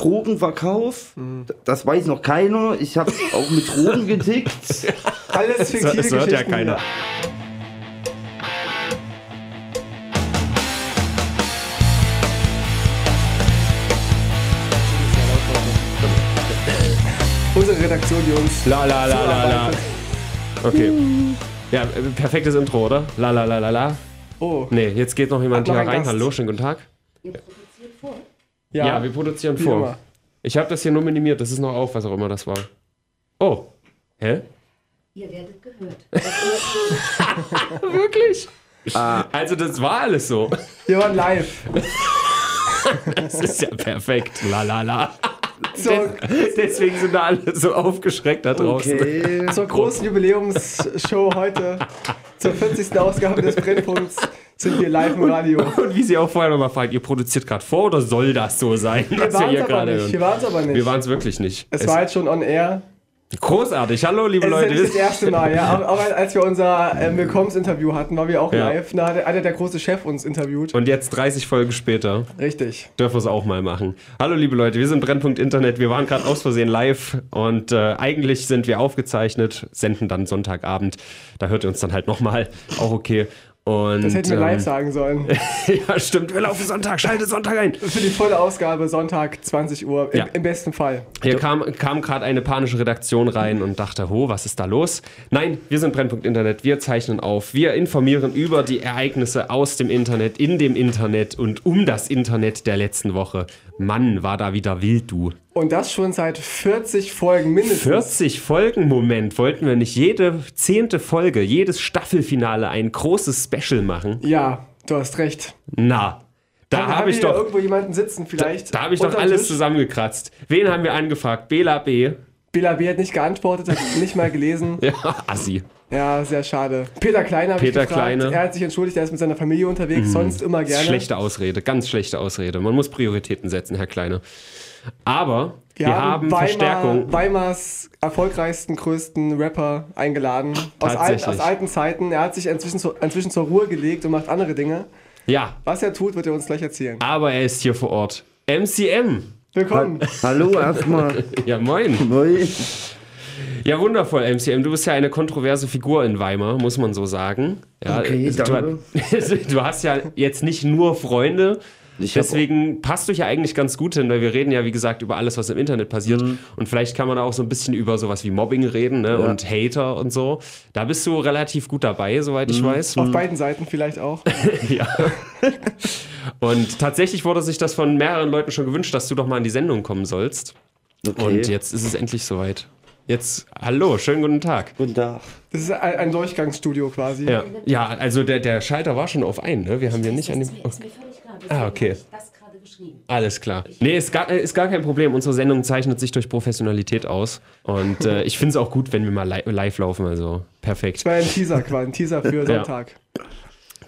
Drogenverkauf. Das weiß noch keiner. Ich habe auch mit Drogen getickt. Alles fiktive Das hört ja keiner. Unsere Redaktion, uns La la la la la. Okay. Ja, perfektes Intro, oder? La la la la la. Oh, Nee, jetzt geht noch jemand Hat hier ein rein. Gast. Hallo, schönen guten Tag. Ja. Ja, wir produzieren vor. immer. Ich habe das hier nur minimiert. Das ist noch auf, was auch immer das war. Oh. Hä? Ihr werdet gehört. Wirklich? Also das war alles so. Wir waren live. Das ist ja perfekt. La la la. Zur, Deswegen sind da alle so aufgeschreckt da draußen. Okay. zur großen Jubiläumsshow heute, zur 40. Ausgabe des Brennpunkts, sind wir live im Radio. Und wie sie auch vorher nochmal fragt, ihr produziert gerade vor oder soll das so sein, Wir waren es aber nicht. Wir waren es aber nicht. Wir waren es wirklich nicht. es war jetzt schon on air. großartig. Hallo, liebe Es ist Leute. nicht das erste Mal, ja. Auch, auch als wir unser ähm, Willkommensinterview hatten, waren wir auch Ja. live. Da hat, hat der große Chef uns interviewt. Und jetzt 30 Folgen später Richtig. dürfen wir es auch mal machen. Hallo, liebe Leute. Wir sind Brennpunkt Internet. Wir waren gerade aus Versehen live und äh, eigentlich sind wir aufgezeichnet, senden dann Sonntagabend. Da hört ihr uns dann halt nochmal. Auch okay. Und, Das hätten wir ähm, live sagen sollen. ja, stimmt. Wir laufen Sonntag. Schalte Sonntag ein. Für die volle Ausgabe Sonntag 20 Uhr. Im, Ja. im besten Fall. Hier kam, kam gerade eine panische Redaktion rein und dachte, ho, was ist da los? Nein, wir sind Brennpunkt Internet, wir zeichnen auf, wir informieren über die Ereignisse aus dem Internet, in dem Internet und um das Internet der letzten Woche. Mann, war da wieder wild, du. Und das schon seit 40 Folgen mindestens. 40 Folgen, Moment, wollten wir nicht jede zehnte Folge, jedes Staffelfinale ein großes Special machen? Ja, du hast recht. Na, da habe wir ich doch, irgendwo jemanden sitzen vielleicht? da habe ich doch alles Tisch? zusammengekratzt. Wen haben wir angefragt? Bela B. Bela B. hat nicht geantwortet, hat nicht mal gelesen. Ja, Assi. Ja, sehr schade. Peter Kleiner habe ich Peter gefragt. Kleine. Mhm. Er hat sich entschuldigt, er ist mit seiner Familie unterwegs, sonst immer gerne. Schlechte Ausrede, ganz schlechte Ausrede. Man muss Prioritäten setzen, Herr Kleine. Aber wir, haben, Weimar, Verstärkung. Weimars erfolgreichsten, größten Rapper eingeladen. Aus, alten, aus alten Zeiten. Er hat sich inzwischen, zu, inzwischen zur Ruhe gelegt und macht andere Dinge. Ja, Was er tut, wird er uns gleich erzählen. aber er ist hier vor Ort. MCM. Willkommen. Hallo erstmal. Ja, moin. Moin. Ja, wundervoll, MCM. Du bist ja eine kontroverse Figur in Weimar, muss man so sagen. Ja, Okay, du, danke. du hast ja jetzt nicht nur Freunde. Ich Deswegen passt du ja eigentlich ganz gut hin, weil wir reden ja, wie gesagt, über alles, was im Internet passiert. Mhm. Und vielleicht kann man auch so ein bisschen über sowas wie Mobbing reden ne? und Hater und so. Da bist du relativ gut dabei, soweit Mhm. ich weiß. Auf beiden Seiten vielleicht auch. Ja. Und tatsächlich wurde sich das von mehreren Leuten schon gewünscht, dass du doch mal in die Sendung kommen sollst. Okay. Und jetzt ist es endlich soweit. Jetzt, hallo, schönen guten Tag. Guten Tag. Das ist ein, ein Durchgangsstudio quasi. Ja, ja also der, der Schalter war schon auf ein, ne? Wir haben ja nicht an dem. Das Ah, okay. Deswegen habe ich das gerade geschrieben. Alles klar. Nee, ist gar, ist gar kein Problem. Unsere Sendung zeichnet sich durch Professionalität aus. Und äh, ich finde es auch gut, wenn wir mal li live laufen. Also perfekt. Das war ein Teaser quasi, ein Teaser für Sonntag.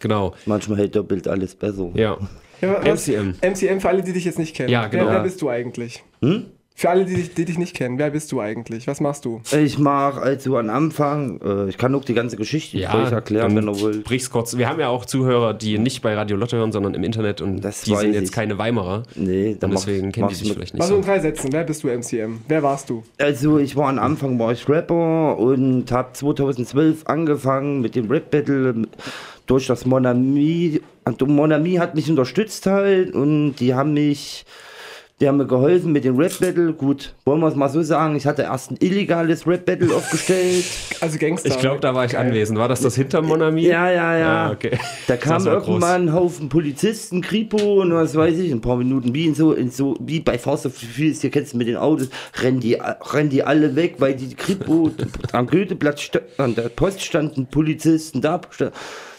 Genau. Manchmal hält doppelt alles besser. Ja. Ja, was- MCM. MCM für alle, die dich jetzt nicht kennen. Ja, genau. Wer, wer bist du eigentlich? Hm? Für alle, die dich, die dich nicht kennen, wer bist du eigentlich? Was machst du? Ich mache also am Anfang, äh, ich kann auch die ganze Geschichte Ja, ja, erklären, wenn ihr wollt. brich's kurz. Wir haben ja auch Zuhörer, die nicht bei Radio Lotte hören, sondern im Internet und Das die sind jetzt ich. keine Weimarer. Nee, dann Und mach- deswegen kennen die mach's dich vielleicht nicht Mach so in drei Sätzen. Wer bist du, MCM? Wer warst du? Also ich war am Anfang war ich Rapper und habe 2012 angefangen mit dem Rap Battle durch das Monami. Und Monami hat mich unterstützt halt und die haben mich, die haben mir geholfen mit dem Rap Battle. Gut, wollen wir es mal so sagen, ich hatte erst ein illegales Rap Battle aufgestellt. Also Gangster. Ich glaube, da war ich anwesend. War das das hinter Monami? Ja, ja, ja. Ah, okay. Da kam irgendwann ein Haufen Polizisten, Kripo und was weiß ich, ein paar Minuten wie in so, in so wie bei Fast of the Furious, hier kennst du mit den Autos, rennen die, rennen die alle weg, weil die Kripo am Goetheplatz an der Post standen Polizisten da.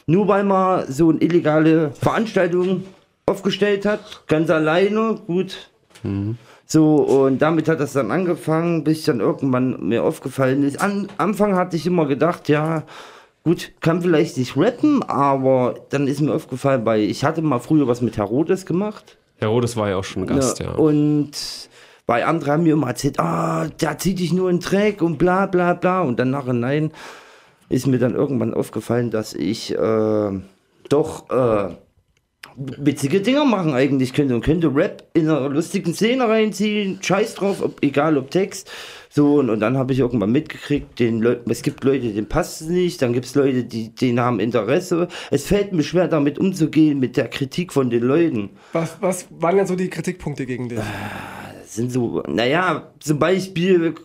Nur weil man so eine illegale Veranstaltung aufgestellt hat, ganz alleine, gut. So, und damit hat das dann angefangen, bis dann irgendwann mir aufgefallen ist. Am Anfang hatte ich immer gedacht, ja, gut, kann vielleicht nicht rappen, aber dann ist mir aufgefallen, weil ich hatte mal früher was mit Herodes gemacht. Herodes war ja auch schon Gast, ja. Und weil andere haben mir immer erzählt, ah, der zieht dich nur in Dreck und bla bla bla. Und dann nachher nein, ist mir dann irgendwann aufgefallen, dass ich äh, doch äh, witzige Dinger machen eigentlich könnte und könnte Rap in einer lustigen Szene reinziehen, scheiß drauf, ob, egal ob Text. So, und, und dann habe ich irgendwann mitgekriegt, den Leuten, es gibt Leute, denen passt es nicht, dann gibt es Leute, die, denen haben Interesse. Es fällt mir schwer, damit umzugehen, mit der Kritik von den Leuten. Was, was waren denn so die Kritikpunkte gegen dich? Das sind so, naja, zum Beispiel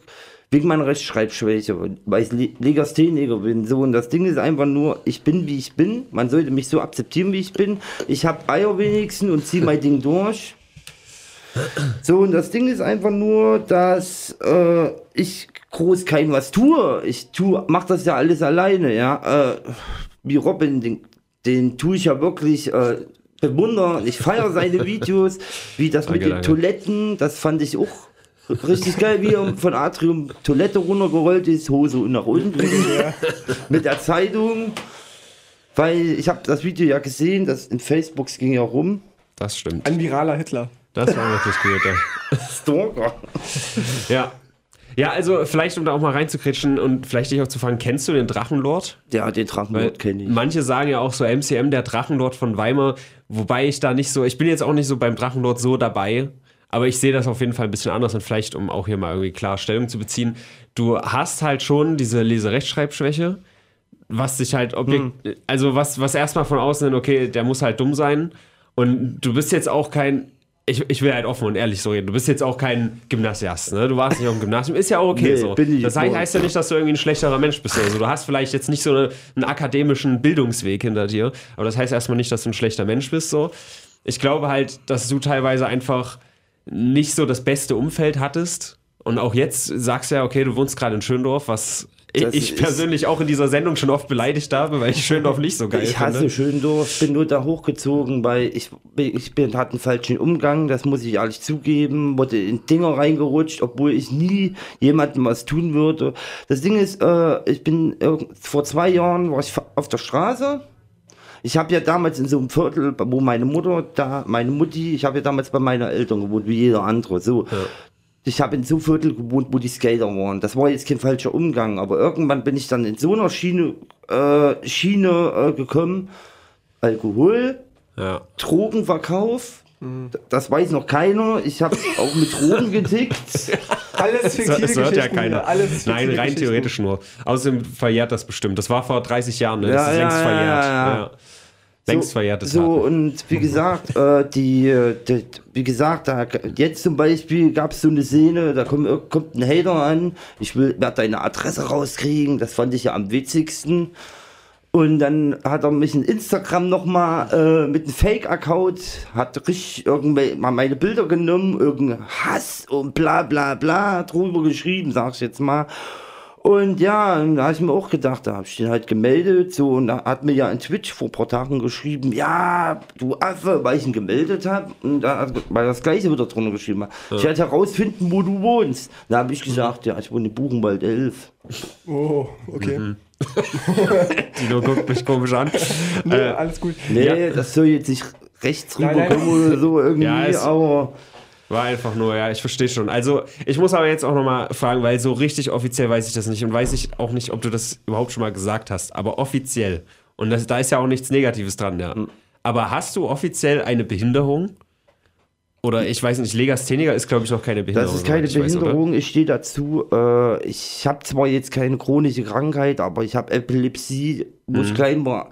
wegen meiner Rechtschreibschwäche, weil ich Le- Legastheniker bin. So, und das Ding ist einfach nur, ich bin wie ich bin. Man sollte mich so akzeptieren, wie ich bin. Ich habe Eier wenigstens und ziehe mein Ding durch. So, und das Ding ist einfach nur, dass äh, ich groß kein was tue. Ich tue, mach das ja alles alleine, ja. Äh, wie Robin, den, den tue ich ja wirklich äh, bewundern. Ich feiere seine Videos, wie das mit Danke, den danke. Toiletten, das fand ich auch richtig geil, wie er von Atrium Toilette runtergerollt ist, Hose und nach unten mit der Zeitung. Weil ich habe das Video ja gesehen, das in Facebook ging ja rum. Das stimmt. Ein viraler Hitler. Das war wirklich gut, ja. Stalker. Ja. Ja, also vielleicht, um da auch mal reinzukritschen und vielleicht dich auch zu fragen, kennst du den Drachenlord? Ja, den Drachenlord kenne ich. Manche sagen ja auch so MCM, der Drachenlord von Weimar, wobei ich da nicht so, ich bin jetzt auch nicht so beim Drachenlord so dabei, aber ich sehe das auf jeden Fall ein bisschen anders und vielleicht, um auch hier mal irgendwie klar Stellung zu beziehen, du hast halt schon diese Leserechtschreibschwäche, was sich halt objekt, also was, was erstmal von außen, okay, der muss halt dumm sein und du bist jetzt auch kein, ich, ich will halt offen und ehrlich so reden, du bist jetzt auch kein Gymnasiast, ne? du warst nicht auf dem Gymnasium, ist ja auch okay Nee, so. das heißt, heißt ja nicht, dass du irgendwie ein schlechterer Mensch bist. Also du hast vielleicht jetzt nicht so eine, einen akademischen Bildungsweg hinter dir, aber das heißt erstmal nicht, dass du ein schlechter Mensch bist. So. Ich glaube halt, dass du teilweise einfach nicht so das beste Umfeld hattest. Und auch jetzt sagst du ja, okay, du wohnst gerade in Schöndorf, was ich, Das ich persönlich auch in dieser Sendung schon oft beleidigt habe, weil ich Schöndorf nicht so geil Ich hasse finde. Schöndorf, bin nur da hochgezogen, weil ich, ich bin, hatte einen falschen Umgang, das muss ich ehrlich zugeben, wurde in Dinger reingerutscht, obwohl ich nie jemandem was tun würde. Das Ding ist, äh, ich bin vor zwei Jahren war ich auf der Straße. Ich habe ja damals in so einem Viertel, wo meine Mutter, da meine Mutti, ich habe ja damals bei meinen Eltern gewohnt, wie jeder andere. So, ich habe in so einem Viertel gewohnt, wo die Skater waren. Das war jetzt kein falscher Umgang, aber irgendwann bin ich dann in so einer Schiene, äh, Schiene äh, gekommen. Alkohol, Ja. Drogenverkauf, d- das weiß noch keiner. Ich habe auch mit Drogen getickt. Alles fiktive Das hört ja keiner. Nein, rein theoretisch nur. Außerdem verjährt das bestimmt. Das war vor 30 Jahren, ne? Ja, das ist ja, längst ja, verjährt. ja, ja. Längst so, verjährte So, Taten. und wie gesagt, äh, die, äh, die, wie gesagt, da, jetzt zum Beispiel gab es so eine Szene, da kommt, kommt ein Hater an, ich will, werde deine Adresse rauskriegen, das fand ich ja am witzigsten. Und dann hat er mich in Instagram nochmal äh, mit einem Fake-Account, hat richtig irgendwie mal meine Bilder genommen, irgendein Hass und bla bla bla drüber geschrieben, sag ich jetzt mal. Und ja, und da habe ich mir auch gedacht, da habe ich den halt gemeldet, so, und da hat mir ja in Twitch vor ein paar Tagen geschrieben, ja, du Affe, weil ich ihn gemeldet habe, und da hat weil das gleiche wieder drunter geschrieben hat. Ich werde herausfinden, wo du wohnst. Da habe ich gesagt, ja, ich wohne in Buchenwald 11. Oh, okay. Mhm. Dino guckt mich komisch an. Nee, Äh, alles gut. Nee, Ja. das soll jetzt nicht rechts rüberkommen oder so irgendwie, Ja, es- aber War einfach nur, ja, ich verstehe schon. Also, ich muss aber jetzt auch nochmal fragen, weil so richtig offiziell weiß ich das nicht und weiß ich auch nicht, ob du das überhaupt schon mal gesagt hast, aber offiziell. Und das, da ist ja auch nichts Negatives dran, ja. Hm. Aber hast du offiziell eine Behinderung? Oder ich weiß nicht, Legastheniker ist, glaube ich, noch keine Behinderung. Das ist keine ich weiß? Behinderung, ich stehe dazu. Äh, ich habe zwar jetzt keine chronische Krankheit, aber ich habe Epilepsie, wo Mhm. ich klein war,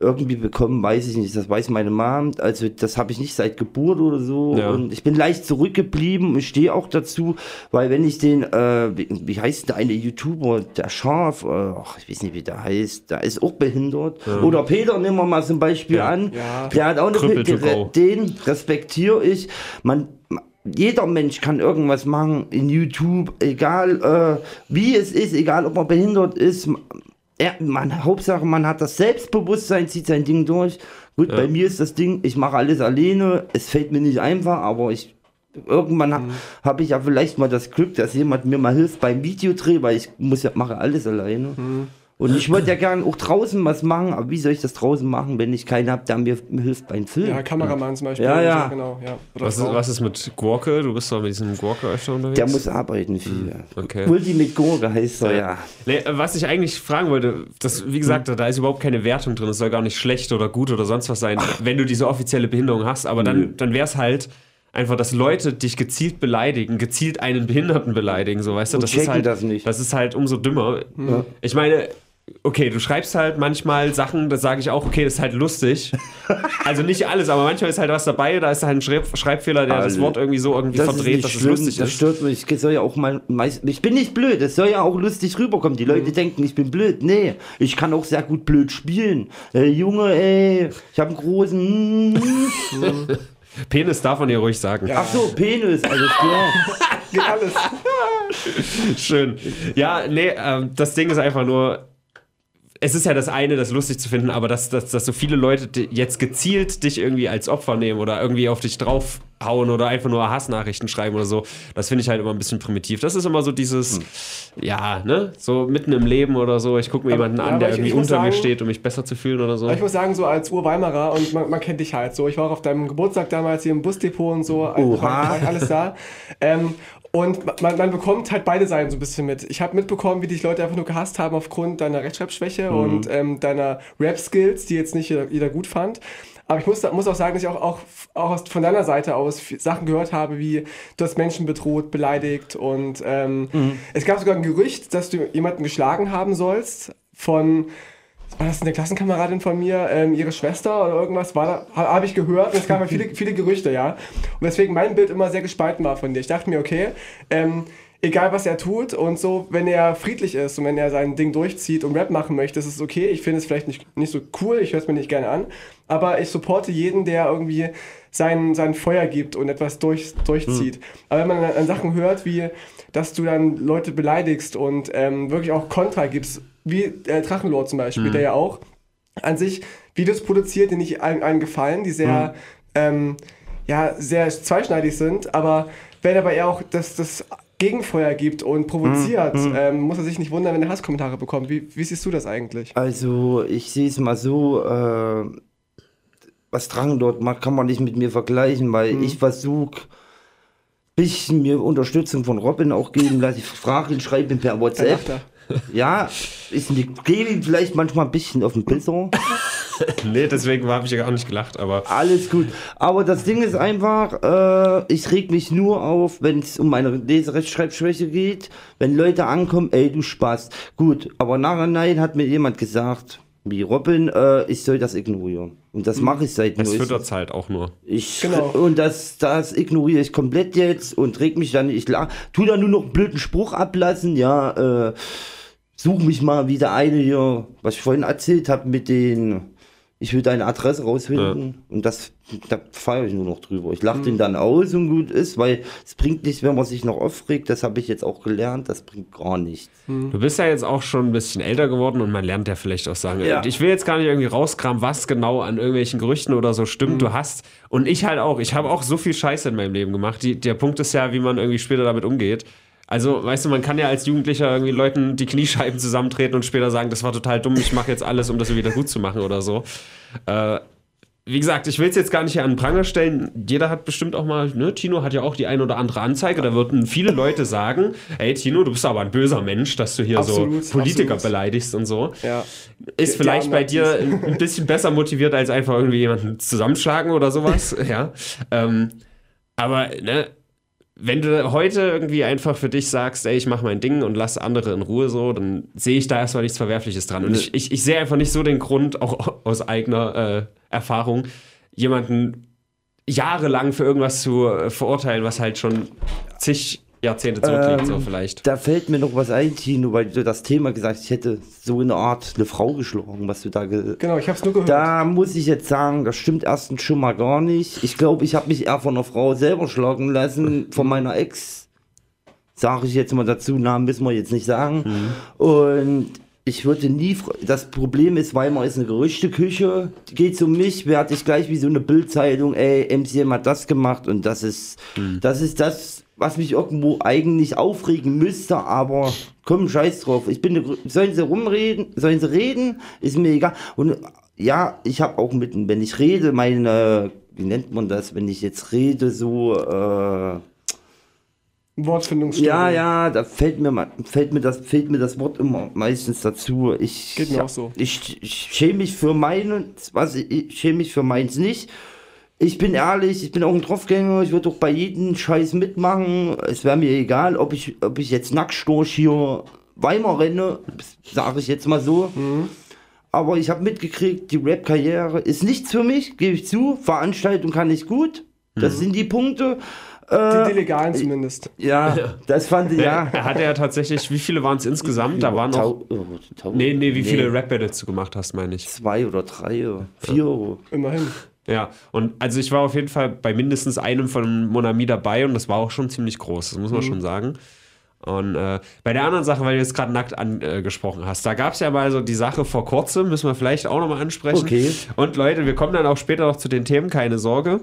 irgendwie bekommen, weiß ich nicht. Das weiß meine Mom. Also das habe ich nicht seit Geburt oder so. Ja. Und ich bin leicht zurückgeblieben und stehe auch dazu, weil wenn ich den, äh, wie, wie heißt der eine YouTuber, der Schaf, äh, ich weiß nicht, wie der heißt, der ist auch behindert. Oder Peter, nehmen wir mal zum Beispiel Ja. an. Ja. Der hat auch eine Krüppel go. den respektiere ich. Man, jeder Mensch kann irgendwas machen in YouTube, egal äh, wie es ist, egal ob man behindert ist. Er, man, Hauptsache, man hat das Selbstbewusstsein, zieht sein Ding durch. Gut, bei mir ist das Ding, ich mache alles alleine. Es fällt mir nicht einfach, aber ich irgendwann ha, habe ich ja vielleicht mal das Glück, dass jemand mir mal hilft beim Videodreh, weil ich muss ja mache alles alleine. Und Und ich wollte ja gerne auch draußen was machen, aber wie soll ich das draußen machen, wenn ich keinen habe, der mir hilft beim Film? Ja, Kameramann zum Beispiel. Ja, ja. Genau, ja. Was ist, was ist mit Gurke? Du bist doch mit diesem Gurke öfter unterwegs. Der muss arbeiten viel. okay. Ultimate Gurke heißt er, ja. Nee, was ich eigentlich fragen wollte, das, wie gesagt, da ist überhaupt keine Wertung drin. Es soll gar nicht schlecht oder gut oder sonst was sein, wenn du diese offizielle Behinderung hast. Aber dann, dann wäre es halt einfach, dass Leute dich gezielt beleidigen, gezielt einen Behinderten beleidigen, so weißt du. Und Das ist halt, das nicht. das ist halt umso dümmer. Ich meine. Okay, du schreibst halt manchmal Sachen, da sage ich auch, okay, das ist halt lustig. Also nicht alles, aber manchmal ist halt was dabei, da ist halt ein Schreib Schreibfehler, der das Also, Wort irgendwie so irgendwie Das verdreht, ist nicht dass es schlimm, lustig das ist. stört mich. Ich soll ja auch mal ich bin nicht blöd, es soll ja auch lustig rüberkommen. Die Mhm. Leute denken, ich bin blöd. Nee, ich kann auch sehr gut blöd spielen. Äh, Junge, ey, ich habe einen großen. Penis darf man ja ruhig sagen. Ach so, Penis, alles klar. Geht alles. Schön. Ja, nee, ähm, das Ding ist einfach nur, es ist ja das eine, das lustig zu finden, aber dass, dass, dass so viele Leute jetzt gezielt dich irgendwie als Opfer nehmen oder irgendwie auf dich draufhauen oder einfach nur Hassnachrichten schreiben oder so, das finde ich halt immer ein bisschen primitiv. Das ist immer so dieses, ja, ne, so mitten im Leben oder so, ich gucke mir Aber- jemanden an, der ich- irgendwie ich unter mir sagen- steht, um mich besser zu fühlen oder so. Ich muss sagen, so als Urweimarer und man, man kennt dich halt so. Ich war auch auf deinem Geburtstag damals hier im Busdepot und so. Oha. War alles da. Ähm, und man, man bekommt halt beide Seiten so ein bisschen mit. Ich habe mitbekommen, wie dich Leute einfach nur gehasst haben aufgrund deiner Rechtschreibschwäche Mhm. und ähm, deiner Rap-Skills, die jetzt nicht jeder, jeder gut fand. Aber ich muss, muss auch sagen, dass ich auch, auch, auch aus, von deiner Seite aus Sachen gehört habe, wie du hast Menschen bedroht, beleidigt und ähm, Mhm. es gab sogar ein Gerücht, dass du jemanden geschlagen haben sollst von war das eine Klassenkameradin von mir, ähm, ihre Schwester oder irgendwas, war da, ha- habe ich gehört und es gab halt viele, viele Gerüchte, ja. Und deswegen mein Bild immer sehr gespalten war von dir. Ich dachte mir, okay, ähm, egal was er tut und so, wenn er friedlich ist und wenn er sein Ding durchzieht und Rap machen möchte, ist es okay. Ich finde es vielleicht nicht, nicht so cool, ich höre es mir nicht gerne an, aber ich supporte jeden, der irgendwie sein, sein Feuer gibt und etwas durch, durchzieht. Aber wenn man an, an Sachen hört, wie, dass du dann Leute beleidigst und ähm, wirklich auch Kontra gibst, wie äh, Drachenlord zum Beispiel, der ja auch an sich Videos produziert, die nicht allen, allen gefallen, die sehr, ähm, ja, sehr zweischneidig sind, aber wenn aber er auch das, das Gegenfeuer gibt und provoziert, ähm, muss er sich nicht wundern, wenn er Hasskommentare bekommt. Wie, wie siehst du das eigentlich? Also, ich sehe es mal so, äh, was Drang dort macht, kann man nicht mit mir vergleichen, weil ich versuche, bisschen mir Unterstützung von Robin auch geben lasse. Ich frage ihn, schreibe ihn per WhatsApp. Ja, ist nicht, gebe ihm vielleicht manchmal ein bisschen auf den Pisser. nee, deswegen habe ich ja gar nicht gelacht, aber Alles gut. Aber das Ding ist einfach, äh, ich reg mich nur auf, wenn es um meine Leserechtschreibschwäche geht, wenn Leute ankommen, ey, du Spaß. Gut, aber nachher nein hat mir jemand gesagt, wie Robin, äh, ich soll das ignorieren. Und das mache ich seit es füttert halt auch nur. Ich Genau. und das, das ignoriere ich komplett jetzt und reg mich dann, ich la- tu da nur noch einen blöden Spruch ablassen, ja, äh, such mich mal wieder eine hier, was ich vorhin erzählt habe mit den, ich will deine Adresse rausfinden und das, da feiere ich nur noch drüber. Ich lache den dann aus und gut ist, weil es bringt nichts, wenn man sich noch aufregt, das habe ich jetzt auch gelernt, das bringt gar nichts. Du bist ja jetzt auch schon ein bisschen älter geworden und man lernt ja vielleicht auch sagen, Ja. ich will jetzt gar nicht irgendwie rauskramen, was genau an irgendwelchen Gerüchten oder so stimmt, du hast. Und ich halt auch. Ich habe auch so viel Scheiße in meinem Leben gemacht. Die, der Punkt ist ja, wie man irgendwie später damit umgeht. Also, weißt du, man kann ja als Jugendlicher irgendwie Leuten die Kniescheiben zusammentreten und später sagen, das war total dumm, ich mache jetzt alles, um das wieder gut zu machen oder so. Äh, wie gesagt, ich will es jetzt gar nicht hier an den Pranger stellen. Jeder hat bestimmt auch mal, ne, Tino hat ja auch die ein oder andere Anzeige. Da würden viele Leute sagen, ey Tino, du bist aber ein böser Mensch, dass du hier Absolut, so Politiker absolut. beleidigst und so. Ja. Ist vielleicht die bei dir ein ein bisschen besser motiviert, als einfach irgendwie jemanden zusammenschlagen oder sowas. ja. Ähm, aber, ne, wenn du heute irgendwie einfach für dich sagst, ey, ich mache mein Ding und lass andere in Ruhe so, dann sehe ich da erstmal nichts Verwerfliches dran. Und ich, ich, ich sehe einfach nicht so den Grund, auch aus eigener äh, Erfahrung, jemanden jahrelang für irgendwas zu äh, verurteilen, was halt schon zig Jahrzehnte zurückliegt, Ähm, so vielleicht. Da fällt mir noch was ein, Tino, weil du das Thema gesagt hast, ich hätte so eine Art eine Frau geschlagen, was du da ge Genau, ich habe es nur gehört. Da muss ich jetzt sagen, das stimmt erstens schon mal gar nicht. Ich glaube, ich habe mich eher von einer Frau selber schlagen lassen, von meiner Ex. Sage ich jetzt mal dazu, Namen müssen wir jetzt nicht sagen. Und ich würde nie, das Problem ist, Weimar ist eine Gerüchteküche, geht um mich, werde ich gleich wie so eine Bildzeitung, ey, MCM hat das gemacht und das ist, das ist das, was mich irgendwo eigentlich aufregen müsste, aber komm, scheiß drauf. Ich bin sollen sie rumreden, sollen sie reden, ist mir egal. Und ja, ich habe auch mit, wenn ich rede, meine, wie nennt man das, wenn ich jetzt rede, so, äh, Wortfindungsstörung. ja, ja, da fällt mir, mal- fällt mir das, fällt mir das Wort immer meistens dazu. Ich, Geht mir auch so. Ich, ich schäme mich für meins, was ich, ich schäme mich für meins nicht. Ich bin ehrlich, ich bin auch ein Draufgänger, ich würde auch bei jedem Scheiß mitmachen. Es wäre mir egal, ob ich, ob ich jetzt Nacktstorch hier Weimar renne, sage ich jetzt mal so. Aber ich habe mitgekriegt, die Rap-Karriere ist nichts für mich, gebe ich zu. Veranstaltung kann ich gut. Das sind die Punkte. Die, die legalen zumindest. Ja, das fand ich, ja. Er hatte ja tatsächlich, wie viele waren es insgesamt? Da waren noch. Oh, Nee, nee, wie viele Rap-Battles du gemacht hast, meine ich. Zwei oder drei, oder vier. oder- Immerhin. Ja, und also ich war auf jeden Fall bei mindestens einem von Monami dabei und das war auch schon ziemlich groß, das muss man schon sagen. Und äh, bei der anderen Sache, weil du jetzt gerade nackt angesprochen hast, da gab es ja mal so die Sache vor kurzem, müssen wir vielleicht auch nochmal ansprechen. Okay. Und Leute, wir kommen dann auch später noch zu den Themen, keine Sorge.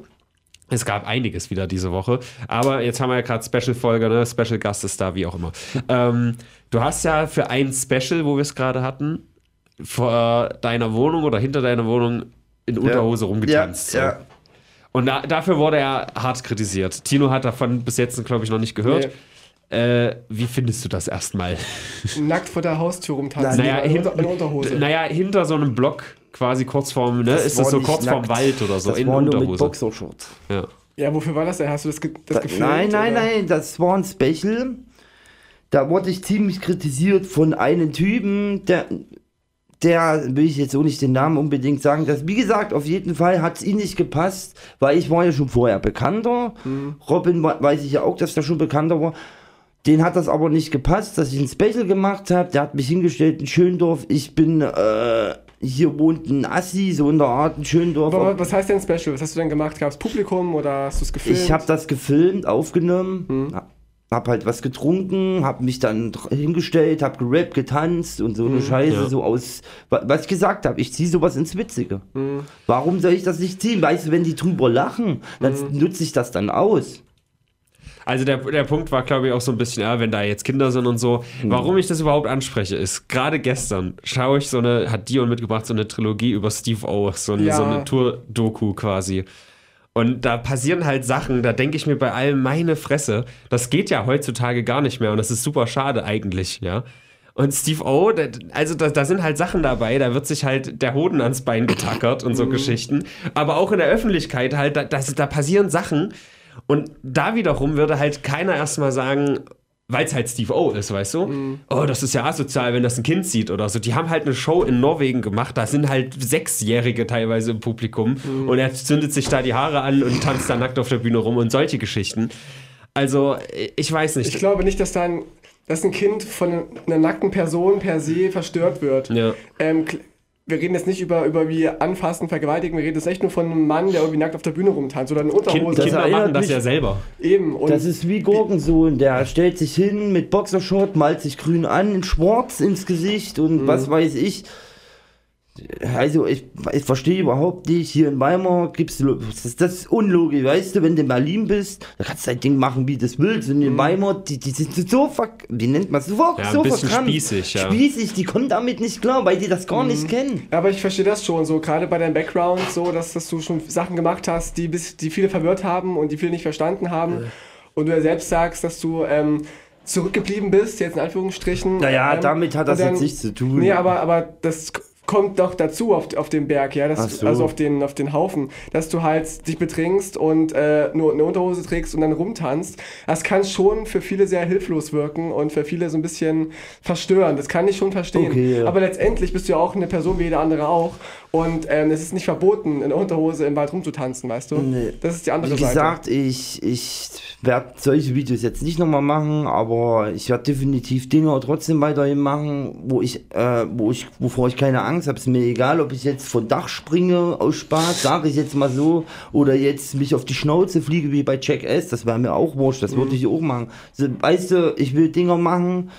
Es gab einiges wieder diese Woche, aber jetzt haben wir ja gerade Special-Folge, ne? Special Gast ist da, wie auch immer. ähm, du hast ja für ein Special, wo wir es gerade hatten, vor deiner Wohnung oder hinter deiner Wohnung in Unterhose rumgetanzt. Ja, so. ja. Und da, dafür wurde er hart kritisiert. Tino hat davon bis jetzt, glaube ich, noch nicht gehört. Äh, wie findest du das erstmal? Nackt vor der Haustür rumtanzen. Naja, in, hin- Unter, in Unterhose. Naja, hinter so einem Block, quasi kurz vorm, ne? ist das so kurz vorm. Wald oder so, Das in war nur mit Unterhose. Boxershorts. Ja. Ja, wofür war das denn? Hast du das, ge das Da, gefilmt? nein, nein, oder? nein, das war ein Special. Da wurde ich ziemlich kritisiert von einem Typen, der, der will ich jetzt so nicht den Namen unbedingt sagen. Das, wie gesagt, auf jeden Fall hat es ihm nicht gepasst, weil ich war ja schon vorher bekannter. Robin wa- weiß ich ja auch, dass der schon bekannter war. Den hat das aber nicht gepasst, dass ich ein Special gemacht habe. Der hat mich hingestellt in Schöndorf. Ich bin, äh, hier wohnt ein Assi, so in der Art in Schöndorf. Aber was heißt denn Special? Was hast du denn gemacht? Gab es Publikum oder hast du es gefilmt? Ich habe das gefilmt, aufgenommen, Mhm. Hab- halt was getrunken, hab mich dann hingestellt, hab gerappt, getanzt und so Mhm. eine Scheiße, Ja. so aus, wa- was ich gesagt habe, ich zieh sowas ins Witzige. Mhm. Warum soll ich das nicht ziehen? Weißt du, wenn die drüber lachen, dann Mhm. nutze ich das dann aus. Also der, der Punkt war, glaube ich, auch so ein bisschen, ja, wenn da jetzt Kinder sind und so. Warum ich das überhaupt anspreche, ist, gerade gestern schaue ich so eine, hat Dion mitgebracht, so eine Trilogie über Steve O, so eine, Ja. so eine Tour-Doku quasi. Und da passieren halt Sachen, da denke ich mir bei allem, meine Fresse, das geht ja heutzutage gar nicht mehr und das ist super schade eigentlich, ja. Und Steve O, da- also da, da sind halt Sachen dabei, da wird sich halt der Hoden ans Bein getackert und so Geschichten. Aber auch in der Öffentlichkeit halt, da, das, da passieren Sachen. Und da wiederum würde halt keiner erstmal sagen, weil es halt Steve O ist, weißt du? Oh, das ist ja asozial, wenn das ein Kind sieht oder so. Die haben halt eine Show in Norwegen gemacht, da sind halt Sechsjährige teilweise im Publikum und er zündet sich da die Haare an und tanzt da nackt auf der Bühne rum und solche Geschichten. Also, ich weiß nicht. Ich glaube nicht, dass da ein, dass ein Kind von einer nackten Person per se verstört wird. Ja. Ähm, wir reden jetzt nicht über, über wie anfassen, vergewaltigen, wir reden jetzt echt nur von einem Mann, der irgendwie nackt auf der Bühne rumtanzt oder in kind, Unterhose. Kinder machen das ja selber. Eben. Und Das ist wie Gurkensohn, der stellt sich hin mit Boxershort, malt sich grün an, in Schwarz ins Gesicht Mhm. und was weiß ich. Also ich, ich verstehe überhaupt nicht, hier in Weimar gibt's das ist, das ist unlogisch, weißt du, wenn du in Berlin bist, da kannst du dein Ding machen, wie du das willst. Und Mhm. in Weimar, die, die sind so ver, wie nennt man es, so, Ja, ein so bisschen verkrampft. spießig, ja. Spießig, die kommen damit nicht klar, weil die das gar Mhm. nicht kennen. Aber ich verstehe das schon, so gerade bei deinem Background, so dass, dass du schon Sachen gemacht hast, die, bis, die viele verwirrt haben und die viele nicht verstanden haben. Und du ja selbst sagst, dass du ähm, zurückgeblieben bist, jetzt in Anführungsstrichen. Naja, ähm, damit hat das dann- jetzt nichts zu tun. Nee, aber, aber das kommt doch dazu auf, auf dem Berg, ja, dass so. also auf den, auf den Haufen, dass du halt dich betrinkst und äh, nur eine Unterhose trägst und dann rumtanzt. Das kann schon für viele sehr hilflos wirken und für viele so ein bisschen verstören. Das kann ich schon verstehen. Okay, ja. Aber letztendlich bist du ja auch eine Person wie jeder andere auch. Und ähm, es ist nicht verboten, in der Unterhose im Wald rumzutanzen, weißt du? Nee. Das ist die andere Wie Seite. gesagt, ich, ich werde solche Videos jetzt nicht nochmal machen, aber ich werde definitiv Dinge trotzdem weiterhin machen, wo ich, äh, wo ich, wovor ich keine Angst Es ist mir egal, ob ich jetzt von Dach springe aus Spaß, sage ich jetzt mal so, oder jetzt mich auf die Schnauze fliege wie bei Jack S. Das wäre mir auch wurscht, das Mhm. würde ich auch machen. So, weißt du, ich will Dinger machen,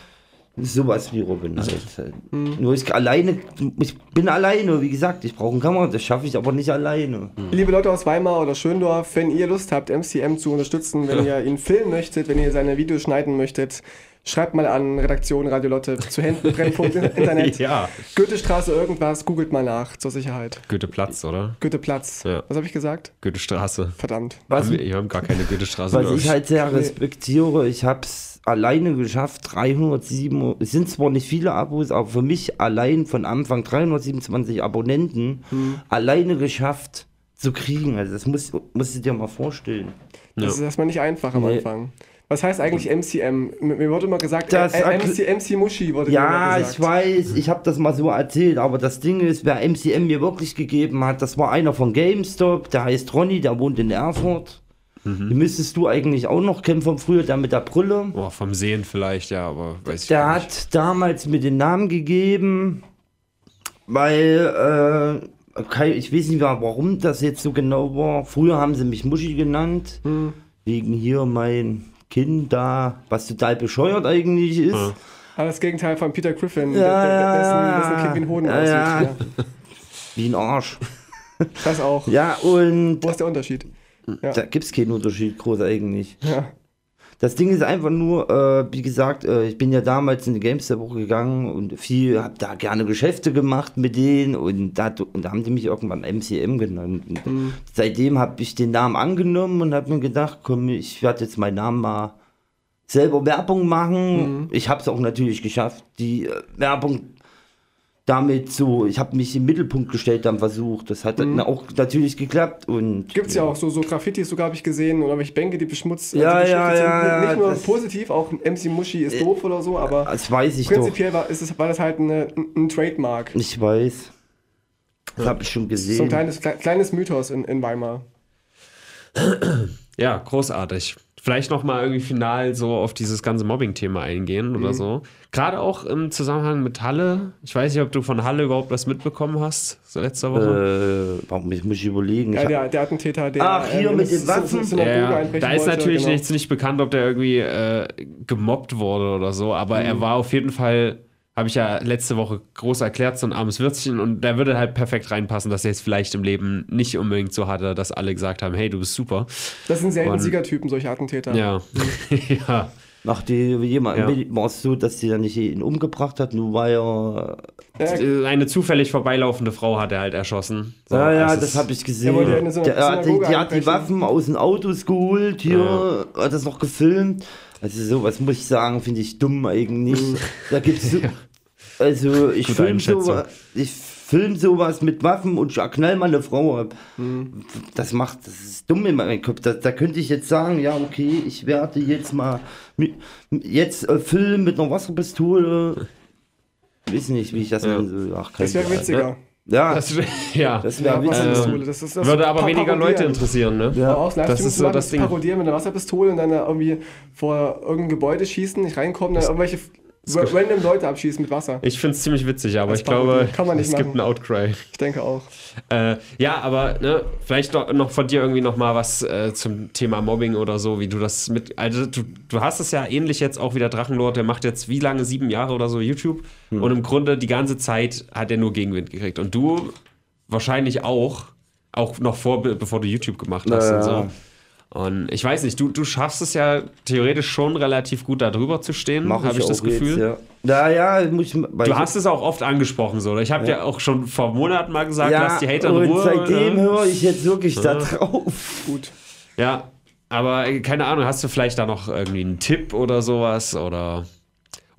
Sowas wie Robin halt. Mhm. Nur ich alleine, ich bin alleine, wie gesagt, ich brauche einen Kamera, das schaffe ich aber nicht alleine. Liebe Leute aus Weimar oder Schöndorf, wenn ihr Lust habt, MCM zu unterstützen, wenn ihr ihn filmen möchtet, wenn ihr seine Videos schneiden möchtet, schreibt mal an Redaktion Radio Lotte zu Händen Brennpunkt Internet. Ja. Goethestraße irgendwas, googelt mal nach zur Sicherheit. Goethe-Platz, oder? Goetheplatz. Ja. Was habe ich gesagt? Goethe-Straße. Verdammt. Was, wir, wir haben gar keine Goethe-Straße. was ich halt sehr respektiere, ich habe es alleine geschafft, 307, es sind zwar nicht viele Abos, aber für mich allein von Anfang 327 Abonnenten alleine geschafft zu kriegen. Also das musst, musst du dir mal vorstellen. Das Ja. ist erstmal nicht einfach am Nee. Anfang. Was heißt eigentlich MCM? Mir wurde immer gesagt, Das äh, MC, MC Muschi wurde mir Ja, immer ich gesagt. weiß, ich habe das mal so erzählt, aber das Ding ist, wer MCM mir wirklich gegeben hat, das war einer von GameStop, der heißt Ronny, der wohnt in Erfurt. Den müsstest du eigentlich auch noch kennen vom früher, der mit der Brille. Boah, vom Sehen vielleicht, ja, aber weiß ich Der gar nicht. hat damals mir den Namen gegeben, weil, äh, ich weiß nicht mehr, warum das jetzt so genau war. Früher haben sie mich Muschi genannt, wegen hier mein Kind da, was total bescheuert eigentlich ist. Ja. Aber das Gegenteil von Peter Griffin, Ja, der, dessen, dessen Kind wie ein Hoden ja, aussieht. ja. Ja. Wie ein Arsch. Das auch. Ja, und Wo ist der Unterschied? Ja. da gibt es keinen Unterschied groß eigentlich. Ja. Das Ding ist einfach nur, äh, wie gesagt, äh, ich bin ja damals in die GameStop gegangen und viel, hab da gerne Geschäfte gemacht mit denen und da, und da haben die mich irgendwann MCM genannt. Mhm. Seitdem habe ich den Namen angenommen und habe mir gedacht, komm, ich werde jetzt meinen Namen mal selber Werbung machen. Mhm. Ich habe es auch natürlich geschafft, die äh, Werbung damit so, ich habe mich im Mittelpunkt gestellt am Versuch. Das hat dann auch natürlich geklappt und Mhm. Gibt's ja auch so, so Graffitis, sogar habe ich gesehen, oder welche Bänke, die beschmutzt Ja, also ja, ja, ja, Nicht nur positiv, auch MC Muschi ist doof oder so, aber das weiß ich doch. prinzipiell war, ist es, war das halt eine, ein Trademark. Ich weiß. Das habe ich schon So ein gesehen. kleines, kle- kleines Mythos in, in Weimar. Ja, großartig. Vielleicht noch mal irgendwie final so auf dieses ganze Mobbing-Thema eingehen Mhm. oder so. Gerade auch im Zusammenhang mit Halle. Ich weiß nicht, ob du von Halle überhaupt was mitbekommen hast, so letzte Woche. Äh, warum ich muss ich überlegen? Ja, der, der Attentäter, der Ach, hier ähm, mit den Waffen? Synagoge Ja, Da ist wollte, natürlich genau. jetzt nicht bekannt, ob der irgendwie äh, gemobbt wurde oder so, aber Mhm. er war auf jeden Fall, habe ich ja letzte Woche groß erklärt, so ein armes Würzchen und der würde halt perfekt reinpassen, dass er jetzt vielleicht im Leben nicht unbedingt so hatte, dass alle gesagt haben, hey, du bist super. Das sind selten Und- Siegertypen, solche Attentäter. Ja, ja. Nachdem jemand Ja. war es so, dass sie dann nicht ihn umgebracht hat, nur weil er. Ja, Äh, Eine zufällig vorbeilaufende Frau hat er halt erschossen. So, ja, ja, das habe ich gesehen. Ja er hat die, Synagoge die hat die. Waffen aus den Autos geholt, hier, hat das noch gefilmt. Also sowas muss ich sagen, finde ich dumm eigentlich. Da gibt's so, also ich Gute film Einschätzung. sowas, ich film sowas mit Waffen und knall mal eine Frau ab. Das macht, das ist dumm in meinem Kopf. Da, da könnte ich jetzt sagen, ja okay, ich werde jetzt mal mit, jetzt äh, filmen mit einer Wasserpistole. Weiß nicht, wie ich das Ja. nennen soll. Ach, kein das wäre witziger. Ja, Das, ja, das wäre Ja. Wasserpistole, das ist das würde aber weniger. Leute interessieren, ne? Ja. Auch Das ist so das Ding. Parodieren mit einer Wasserpistole und dann da irgendwie vor irgendein Gebäude schießen, nicht reinkommen, dann irgendwelche random Leute abschießen mit Wasser. Ich finde es ziemlich witzig, aber Als ich glaube, es gibt machen. einen Outcry. Ich denke auch. Äh, ja, aber ne, vielleicht noch, noch von dir irgendwie noch mal was äh, zum Thema Mobbing oder so, wie du das mit. Also du, du hast es ja ähnlich jetzt auch wieder Drachenlord, der macht jetzt wie lange, sieben Jahre oder so YouTube Hm. und im Grunde die ganze Zeit hat er nur Gegenwind gekriegt. Und du wahrscheinlich auch, auch noch vor, be- bevor du YouTube gemacht hast Ja, und so. Und ich weiß nicht, du, du schaffst es ja theoretisch schon relativ gut da drüber zu stehen, habe ich, das auch jetzt, Gefühl. ja. Ja, ja, muss ich, Du ich- hast es auch oft angesprochen, so. Ich habe ja. auch schon vor Monaten mal gesagt, lass die Hater in Ruhe. seitdem ne? höre ich jetzt wirklich da drauf. Gut. Ja, aber äh, keine Ahnung, hast du vielleicht da noch irgendwie einen Tipp oder sowas? Oder,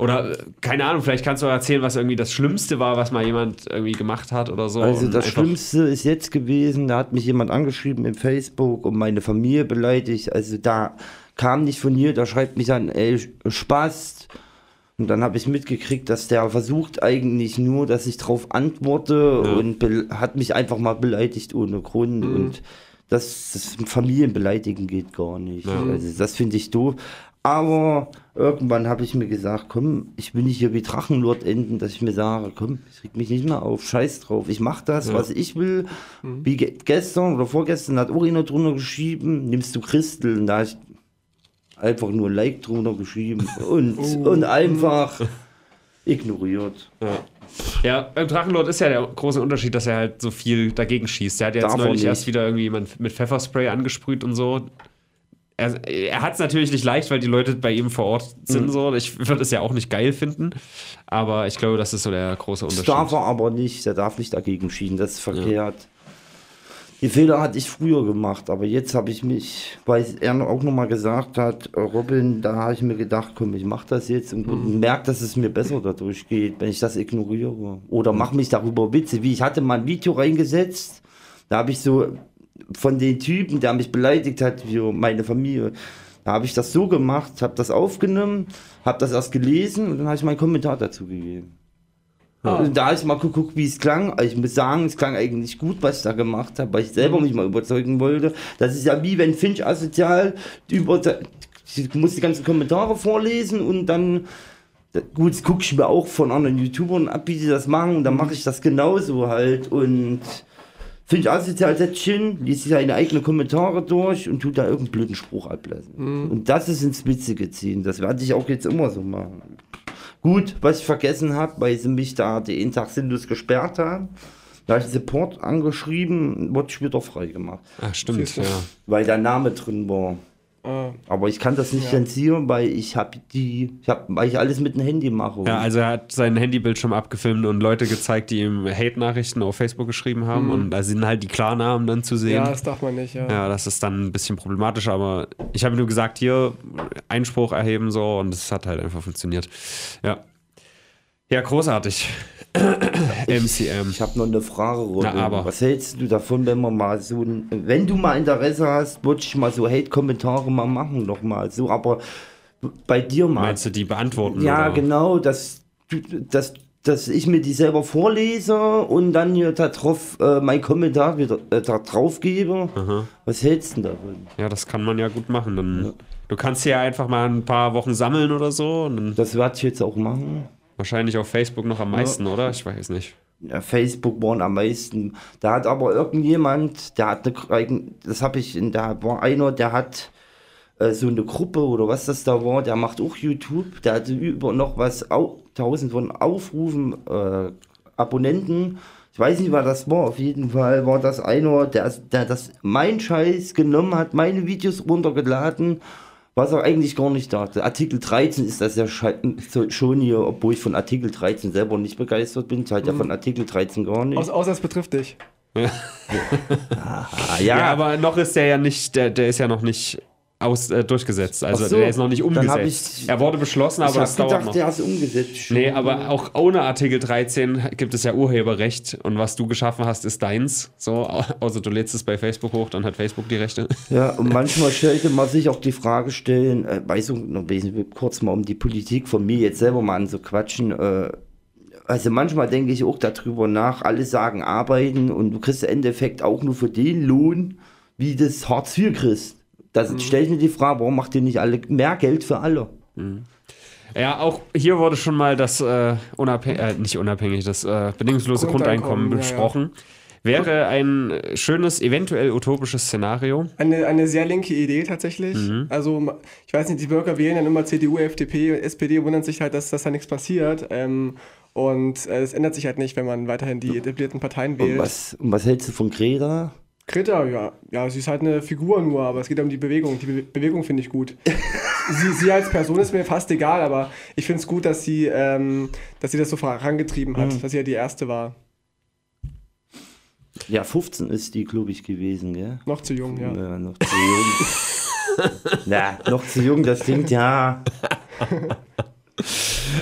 oder äh, keine Ahnung, vielleicht kannst du erzählen, was irgendwie das Schlimmste war, was mal jemand irgendwie gemacht hat oder so. Also das Schlimmste ist jetzt gewesen, da hat mich jemand angeschrieben im Facebook und meine Familie beleidigt. Also da kam nicht von hier, da schreibt mich an, ey, Spaß. Und dann habe ich mitgekriegt, dass der versucht eigentlich nur, dass ich drauf antworte Ja. und hat mich einfach mal beleidigt ohne Grund. Mhm. Und das, das Familien beleidigen geht gar nicht. Ja. Also das finde ich doof. Aber irgendwann habe ich mir gesagt, komm, ich will nicht hier wie Drachenlord enden, dass ich mir sage, komm, ich reg mich nicht mehr auf, scheiß drauf. Ich mache das, Ja. was ich will. Wie ge gestern oder vorgestern hat auch einer drunter geschrieben, nimmst du Christel? Und da hab ich einfach nur ein Like drunter geschrieben und, und einfach ignoriert. Ja. ja, beim Drachenlord ist ja der große Unterschied, dass er halt so viel dagegen schießt. Der hat ja jetzt er neulich nicht. erst wieder irgendwie jemand mit Pfefferspray angesprüht und so. Er, er hat es natürlich nicht leicht, weil die Leute bei ihm vor Ort Mhm. sind. So. Ich würde es ja auch nicht geil finden. Aber ich glaube, das ist so der große Das Unterschied. darf er aber nicht, der darf nicht dagegen schieben, das ist verkehrt. Die Fehler hatte ich früher gemacht, aber jetzt habe ich mich, weil er auch nochmal gesagt hat, Robin, da habe ich mir gedacht, komm, ich mache das jetzt und, und merke, dass es mir besser dadurch geht, wenn ich das ignoriere. Oder mache mich darüber Witze, wie ich hatte mal ein Video reingesetzt, da habe ich so von den Typen, der mich beleidigt hat für meine Familie, da habe ich das so gemacht, habe das aufgenommen, habe das erst gelesen und dann habe ich meinen Kommentar dazu gegeben. Und da habe ich mal geguckt, wie es klang. Also Ich muss sagen, es klang eigentlich gut, was ich da gemacht habe, weil ich selber mich mal überzeugen wollte. Das ist ja wie wenn Finch asozial über. Ich muss die ganzen Kommentare vorlesen und dann. Gut, das gucke ich mir auch von anderen YouTubern ab, wie sie das machen. Und dann mache ich das genauso halt. Und Finch asozial setzt hin, liest seine eigenen Kommentare durch und tut da irgendeinen blöden Spruch ablassen. Und das ist ins Witzige ziehen. Das werde ich auch jetzt immer so machen. Gut, was ich vergessen habe, weil sie mich da den Tag sinnlos gesperrt haben. Da habe ich den Support angeschrieben, wurde ich wieder frei gemacht, Ach, stimmt, ja. weil der Name drin war. Ah, Aber ich kann das nicht zensieren, weil ich habe die, ich habe, weil ich alles mit dem Handy mache. Ja, also er hat seinen Handybildschirm abgefilmt und Leute gezeigt, die ihm Hate-Nachrichten auf Facebook geschrieben haben. Und da sind halt die Klarnamen dann zu sehen. ja, das darf man nicht, ja. Ja, das ist dann ein bisschen problematisch, aber ich habe nur gesagt, hier Einspruch erheben so und es hat halt einfach funktioniert. Ja. Ja, großartig. MCM. Ich habe noch eine Frage. Na, aber. Was hältst du davon, wenn man mal so, ein, wenn du mal Interesse hast, würde ich mal so Hate-Kommentare mal machen, noch mal so, aber bei dir mal. Meinst du die beantworten? Ja, oder? genau, dass, du- dass, dass ich mir die selber vorlese und dann hier da drauf äh, meinen Kommentar wieder äh, da drauf gebe. Was hältst du denn davon? Ja, das kann man ja gut machen. Dann, Du kannst ja einfach mal ein paar Wochen sammeln oder so Das werde ich jetzt auch machen. Wahrscheinlich auf Facebook noch am meisten, oder? Ich weiß nicht. Ja, Facebook waren am meisten. Da hat aber irgendjemand, der hat eine, das habe ich, in da war einer, der hat äh, so eine Gruppe oder was das da war, der macht auch YouTube, der hatte über noch was, au, tausend von Aufrufen, äh, Abonnenten. Ich weiß nicht, was das war. Auf jeden Fall war das einer, der, der das mein Scheiß genommen hat, meine Videos runtergeladen, was er eigentlich gar nicht dachte. Artikel 13 ist das ja schon hier, obwohl ich von Artikel 13 selber nicht begeistert bin. Ich halte ja von Artikel 13 gar nicht. Aus, außer es betrifft dich. Ah, Ja, ja, aber noch ist der ja nicht, der, der ist ja noch nicht aus, äh, durchgesetzt. Also so, der ist noch nicht umgesetzt. ich- er wurde beschlossen, aber ich das dauert gedacht, noch. der ist umgesetzt. schon. Nee, aber auch ohne Artikel 13 gibt es ja Urheberrecht und was du geschaffen hast, ist deins. So, außer du lädst es bei Facebook hoch, dann hat Facebook die Rechte. Ja, und manchmal stellte man sich auch die Frage stellen, äh, weiß ich noch kurz mal um die Politik von mir jetzt selber mal an zu quatschen. Äh, also manchmal denke ich auch darüber nach, alle sagen arbeiten und du kriegst im Endeffekt auch nur für den Lohn, wie das Hartz IV kriegst. Das stelle ich mir die Frage, warum macht ihr nicht alle mehr Geld für alle? Ja, auch hier wurde schon mal das äh, unabhängig, äh, nicht unabhängig, das äh, bedingungslose Grundeinkommen, Grundeinkommen, ja, ja. besprochen. Wäre ein schönes, eventuell utopisches Szenario. Eine, eine sehr linke Idee tatsächlich. Mhm. Also, ich weiß nicht, die Bürger wählen dann immer CDU, FDP und SPD, wundern sich halt, dass, dass da nichts passiert. Ähm, und äh, es ändert sich halt nicht, wenn man weiterhin die etablierten Parteien Und wählt. was, und was hältst du von Greta? Greta, ja. Ja, sie ist halt eine Figur nur, aber es geht um die Bewegung. Die Be Bewegung finde ich gut. sie, sie als Person ist mir fast egal, aber ich finde es gut, dass sie, ähm, dass sie das so vorangetrieben Mhm. hat, dass sie ja die Erste war. Ja, 15 ist die, glaube ich, gewesen, gell? Noch zu jung, ja. Ja, noch zu jung. Na, noch zu jung, das klingt ja.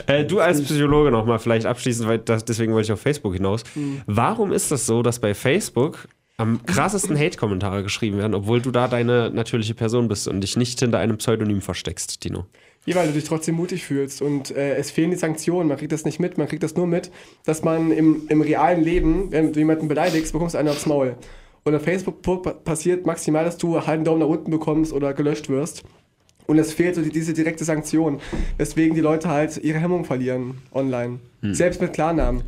Äh, du als Psychologe nochmal vielleicht abschließend, weil das, deswegen wollte ich auf Facebook hinaus. Warum ist das so, dass bei Facebook am krassesten Hate-Kommentare geschrieben werden, obwohl du da deine natürliche Person bist und dich nicht hinter einem Pseudonym versteckst, Dino? Ja, weil du dich trotzdem mutig fühlst und äh, es fehlen die Sanktionen. Man kriegt das nicht mit, man kriegt das nur mit, dass man im, im realen Leben, wenn du jemanden beleidigst, bekommst du einen aufs Maul. Und auf Facebook pa- passiert maximal, dass du einen halben Daumen nach unten bekommst oder gelöscht wirst. Und es fehlt so die, diese direkte Sanktion, weswegen die Leute halt ihre Hemmung verlieren online. Selbst mit Klarnamen.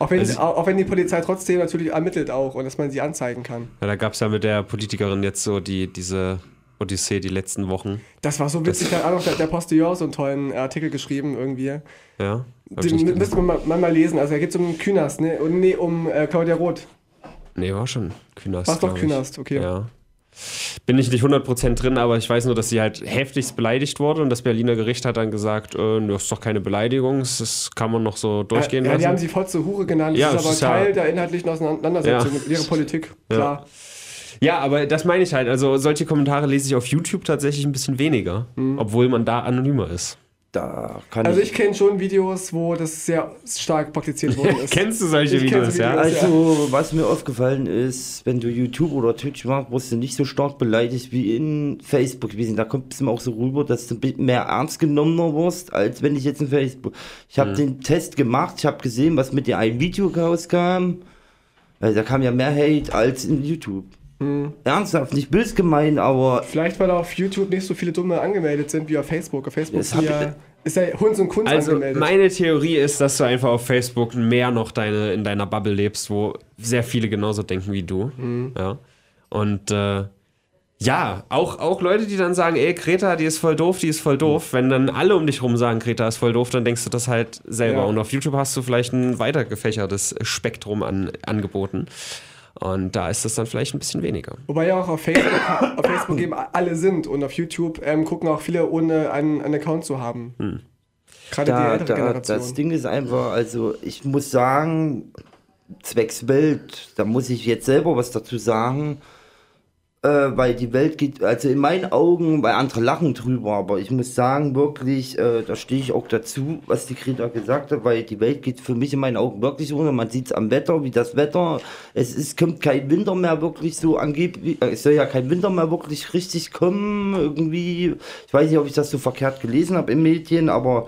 Auch wenn, Also- auch, wenn die Polizei trotzdem natürlich ermittelt auch und dass man sie anzeigen kann. Ja, da gab es ja mit der Politikerin jetzt so die, diese Odyssee die letzten Wochen. Das war so witzig, da hat auch noch der, der Postillon so einen tollen Artikel geschrieben irgendwie. Ja. Den müsste man mal, mal, lesen. Also, da geht es um Künast, ne? Und nee, um äh, Claudia Roth. Nee, war schon Künast. War's doch. Künast, okay. Ja. Bin ich nicht 100% drin, aber ich weiß nur, dass sie halt heftigst beleidigt wurde und das Berliner Gericht hat dann gesagt, äh, das ist doch keine Beleidigung, das kann man noch so durchgehen ja, ja, die haben lassen. sie Fotze Hure genannt. Ja, das ist aber ist ja- Teil der inhaltlichen Auseinandersetzung Ja. mit ihrer Politik. Ja. Klar. Ja, aber das meine ich halt. Also solche Kommentare lese ich auf YouTube tatsächlich ein bisschen weniger, obwohl man da anonymer ist. Da kann Also ich. ich kenne schon Videos, wo das sehr stark praktiziert worden ist. Kennst du solche Ich kenn Videos, so ja? Videos. Also, was mir aufgefallen ist, wenn du YouTube oder Twitch machst, wirst du nicht so stark beleidigt wie in Facebook gewesen. Da kommt es mir auch so rüber, dass du ein bisschen mehr ernst genommener wirst, als wenn ich jetzt in Facebook. Ich habe den Test gemacht, ich habe gesehen, was mit dir ein Video rauskam. Also, da kam ja mehr Hate als in YouTube. Ernsthaft, nicht bös gemeint, aber Vielleicht, weil auf YouTube nicht so viele Dumme angemeldet sind wie auf Facebook. Auf Facebook hab ja, ist ja Hunds und Kunst Also angemeldet. meine Theorie ist, dass du einfach auf Facebook mehr noch deine, in deiner Bubble lebst, wo sehr viele genauso denken wie du. Ja. Und äh, ja, auch, auch Leute, die dann sagen, ey, Greta, die ist voll doof, die ist voll doof. Wenn dann alle um dich rum sagen, Greta ist voll doof, dann denkst du das halt selber. Ja. Und auf YouTube hast du vielleicht ein weiter gefächertes Spektrum an Angeboten. Und da ist das dann vielleicht ein bisschen weniger. Wobei ja auch auf Facebook, auf Facebook eben alle sind und auf YouTube ähm, gucken auch viele, ohne einen, einen Account zu haben. Gerade die da, ältere da, Generation. das Ding ist einfach, also ich muss sagen, zwecks Welt, da muss ich jetzt selber was dazu sagen, äh, weil die Welt geht, also in meinen Augen, weil andere lachen drüber, aber ich muss sagen, wirklich, äh, da stehe ich auch dazu, was die Greta gesagt hat, weil die Welt geht für mich in meinen Augen wirklich runter. Man sieht es am Wetter, wie das Wetter, es ist, kommt kein Winter mehr wirklich so angeblich, äh, es soll ja kein Winter mehr wirklich richtig kommen, irgendwie, ich weiß nicht, ob ich das so verkehrt gelesen habe im Medien, aber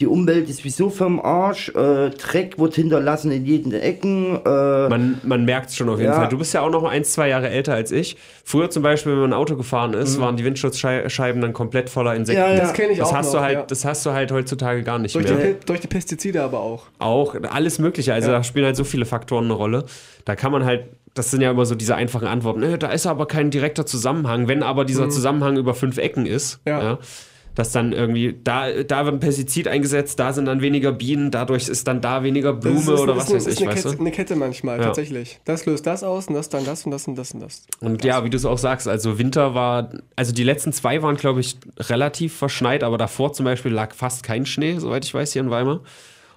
die Umwelt ist wieso vom Arsch, äh, Dreck wird hinterlassen in jeden Ecken, äh, Man, man merkt es schon auf jeden Ja. Fall. Du bist ja auch noch ein, zwei Jahre älter als ich. Früher zum Beispiel, wenn man ein Auto gefahren ist, waren die Windschutzscheiben dann komplett voller Insekten. Ja, ja. das kenne ich Das auch hast noch, du halt, ja. das hast du halt heutzutage gar nicht durch, die, mehr. Pe- durch die Pestizide aber auch. Auch alles Mögliche. Also Ja. da spielen halt so viele Faktoren eine Rolle. Da kann man halt, das sind ja immer so diese einfachen Antworten. Ne, da ist aber kein direkter Zusammenhang. Wenn aber dieser Zusammenhang über fünf Ecken ist, Mhm. Ja. ja. Dass dann irgendwie, da, da wird ein Pestizid eingesetzt, da sind dann weniger Bienen, dadurch ist dann da weniger Blume Das ist, oder was eine, weiß ist ich, eine, weißt Kette, du? eine Kette manchmal, Ja. tatsächlich. Das löst das aus und das dann das und das und das und das. Und ja, wie du es auch sagst, also Winter war, also die letzten zwei waren, glaube ich, relativ verschneit, aber davor zum Beispiel lag fast kein Schnee, soweit ich weiß, hier in Weimar.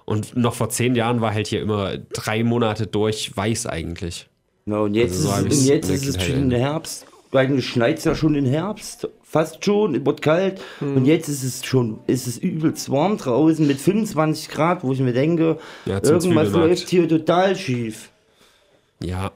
Und noch vor zehn Jahren war halt hier immer drei Monate durch weiß eigentlich. Ja, und jetzt Also so ist, und jetzt in der ist es schon Herbst. Eigentlich schneit es ja schon im Herbst. Fast schon, wird kalt. Hm. Und jetzt ist es schon, ist es übelst warm draußen mit 25 Grad, wo ich mir denke, Ja, irgendwas läuft hier total schief. Ja,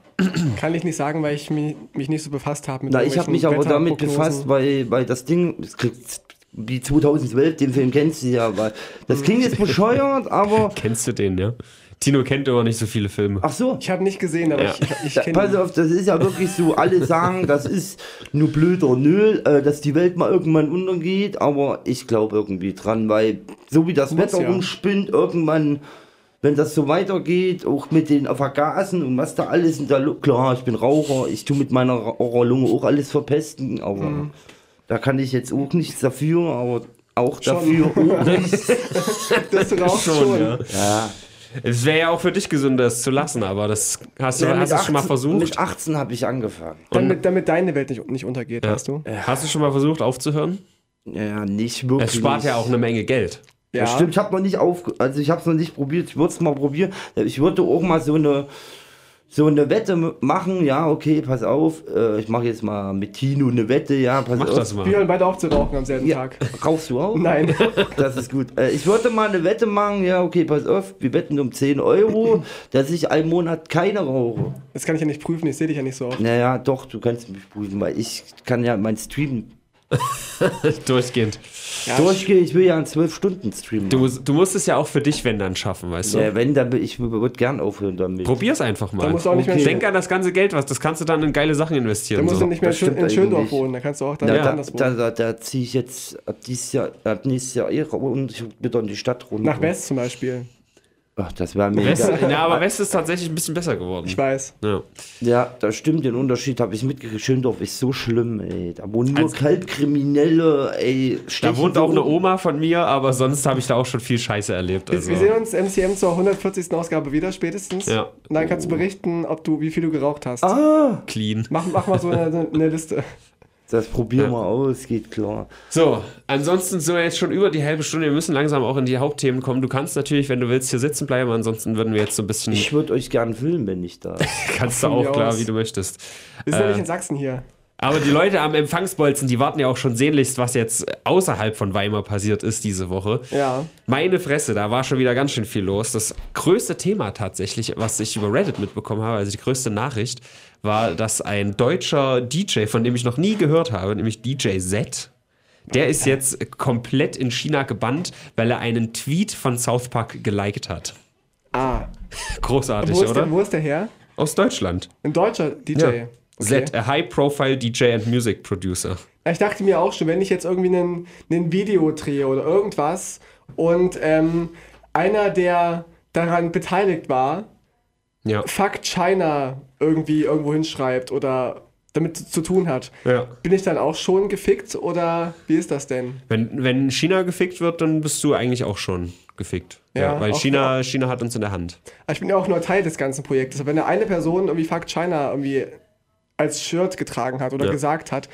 Kann ich nicht sagen, weil ich mich, mich nicht so befasst habe mit Na, ich habe mich aber damit befasst, weil, weil das Ding, es kriegt, wie 2012, den Film kennst du ja, weil das klingt jetzt bescheuert, aber, kennst du den, ja? Tino kennt aber nicht so viele Filme. ach so, Ich habe nicht gesehen, aber Ja. ich, ich, ich kenne pass auf, das ist ja wirklich so, alle sagen, das ist nur blöder Nö, äh, dass die Welt mal irgendwann untergeht, aber ich glaube irgendwie dran, weil so wie das Muss Wetter ja. rumspinnt, irgendwann, wenn das so weitergeht, auch mit den Vergasen und was da alles in der Lu klar, ich bin Raucher, ich tue mit meiner Ra- Raucherlunge auch alles verpesten, aber Mhm. da kann ich jetzt auch nichts dafür, aber auch Schon. dafür auch nichts. das raucht schon. ja. Ja. Es wäre ja auch für dich gesünder, es zu lassen, aber das hast du, Ja, hast du mit schon mal 18 versucht? Mit 18 habe ich angefangen. Damit, damit deine Welt nicht, nicht untergeht, Ja. weißt du? Hast du schon mal versucht aufzuhören? Ja, nicht wirklich. Es spart ja auch eine Menge Geld. Ja. stimmt, ich habe noch nicht auf, also ich habe es noch nicht probiert. Ich würde es mal probieren. Ich würde auch mal so eine so eine Wette machen. Ja, okay, pass auf. Äh, ich mache jetzt mal mit Tino eine Wette. Ja, pass Mach auf. das Wir mal. hören beide auf zu rauchen am selben Ja, Tag. rauchst du auch? Nein. Das ist gut. Äh, ich würde mal eine Wette machen. Ja, okay, pass auf. Wir wetten um 10 Euro, dass ich einen Monat keine rauche. Das kann ich ja nicht prüfen, ich sehe dich ja nicht so oft. Naja, doch, du kannst mich prüfen, weil ich kann ja mein Stream Durchgehend. Ja, durchgehen. Ich will ja einen 12 Stunden Stream. Du, machen. du musst es ja auch für dich, wenn dann schaffen, weißt du? Ja, wenn, dann ich würde gern aufhören damit. Probier's einfach mal. Da musst du auch nicht mehr Okay. Denk an das ganze Geld, was das kannst du dann in geile Sachen Da investieren. musst So. du nicht mehr in, Schöndorf wohnen, da kannst du auch dann Ja, da, anders wohnen. da, da, da ziehe ich jetzt ab dieses Jahr, ab nächstes Jahr eh und ich wieder in die Stadt runter. Nach West zum Beispiel. Ach, das wäre mir West, ja, aber West ist tatsächlich ein bisschen besser geworden. Ich weiß. Ja. Ja, das stimmt, den Unterschied habe ich mitgekriegt. Schöndorf ist so schlimm, ey. Da wohnen nur Also- Kaltkriminelle, ey. Da wohnt auch eine. Oma von mir, aber sonst habe ich da auch schon viel Scheiße erlebt. Wir- Also. Wir sehen uns MCM zur 140. Ausgabe wieder spätestens. Ja. Und dann kannst du berichten, ob du, wie viel du geraucht hast. Ah, Clean. Mach, mach mal so eine, eine Liste. Das probieren Ja. wir aus, geht klar. So, ansonsten sind wir jetzt schon über die halbe Stunde. Wir müssen langsam auch in die Hauptthemen kommen. Du kannst natürlich, wenn du willst, hier sitzen bleiben. Ansonsten würden wir jetzt so ein bisschen. Ich würde euch gern filmen, wenn ich da. kannst du auch, klar, aus. wie du möchtest. Wir sind ja Äh, nicht in Sachsen hier. Aber die Leute am Empfangsbolzen, die warten ja auch schon sehnlichst, was jetzt außerhalb von Weimar passiert ist diese Woche. Ja. Meine Fresse, da war schon wieder ganz schön viel los. Das größte Thema tatsächlich, was ich über Reddit mitbekommen habe, also die größte Nachricht, war, dass ein deutscher DJ, von dem ich noch nie gehört habe, nämlich DJ Z, der ist jetzt komplett in China gebannt, weil er einen Tweet von South Park geliked hat. Ah. Großartig, Wo oder? der, wo ist der her? Aus Deutschland. Ein deutscher DJ. Ja. Okay. Z, a high-profile DJ and music producer. Ich dachte mir auch schon, wenn ich jetzt irgendwie einen, einen Video drehe oder irgendwas und ähm, einer, der daran beteiligt war, Ja. Fuck China irgendwie irgendwo hinschreibt oder damit zu tun hat, ja. bin ich dann auch schon gefickt oder wie ist das denn? Wenn, wenn China gefickt wird, dann bist du eigentlich auch schon gefickt. Ja, Ja, weil China, China hat uns in der Hand. Ich bin ja auch nur Teil des ganzen Projektes. Aber wenn eine Person irgendwie Fuck China irgendwie als Shirt getragen hat oder Ja. gesagt hat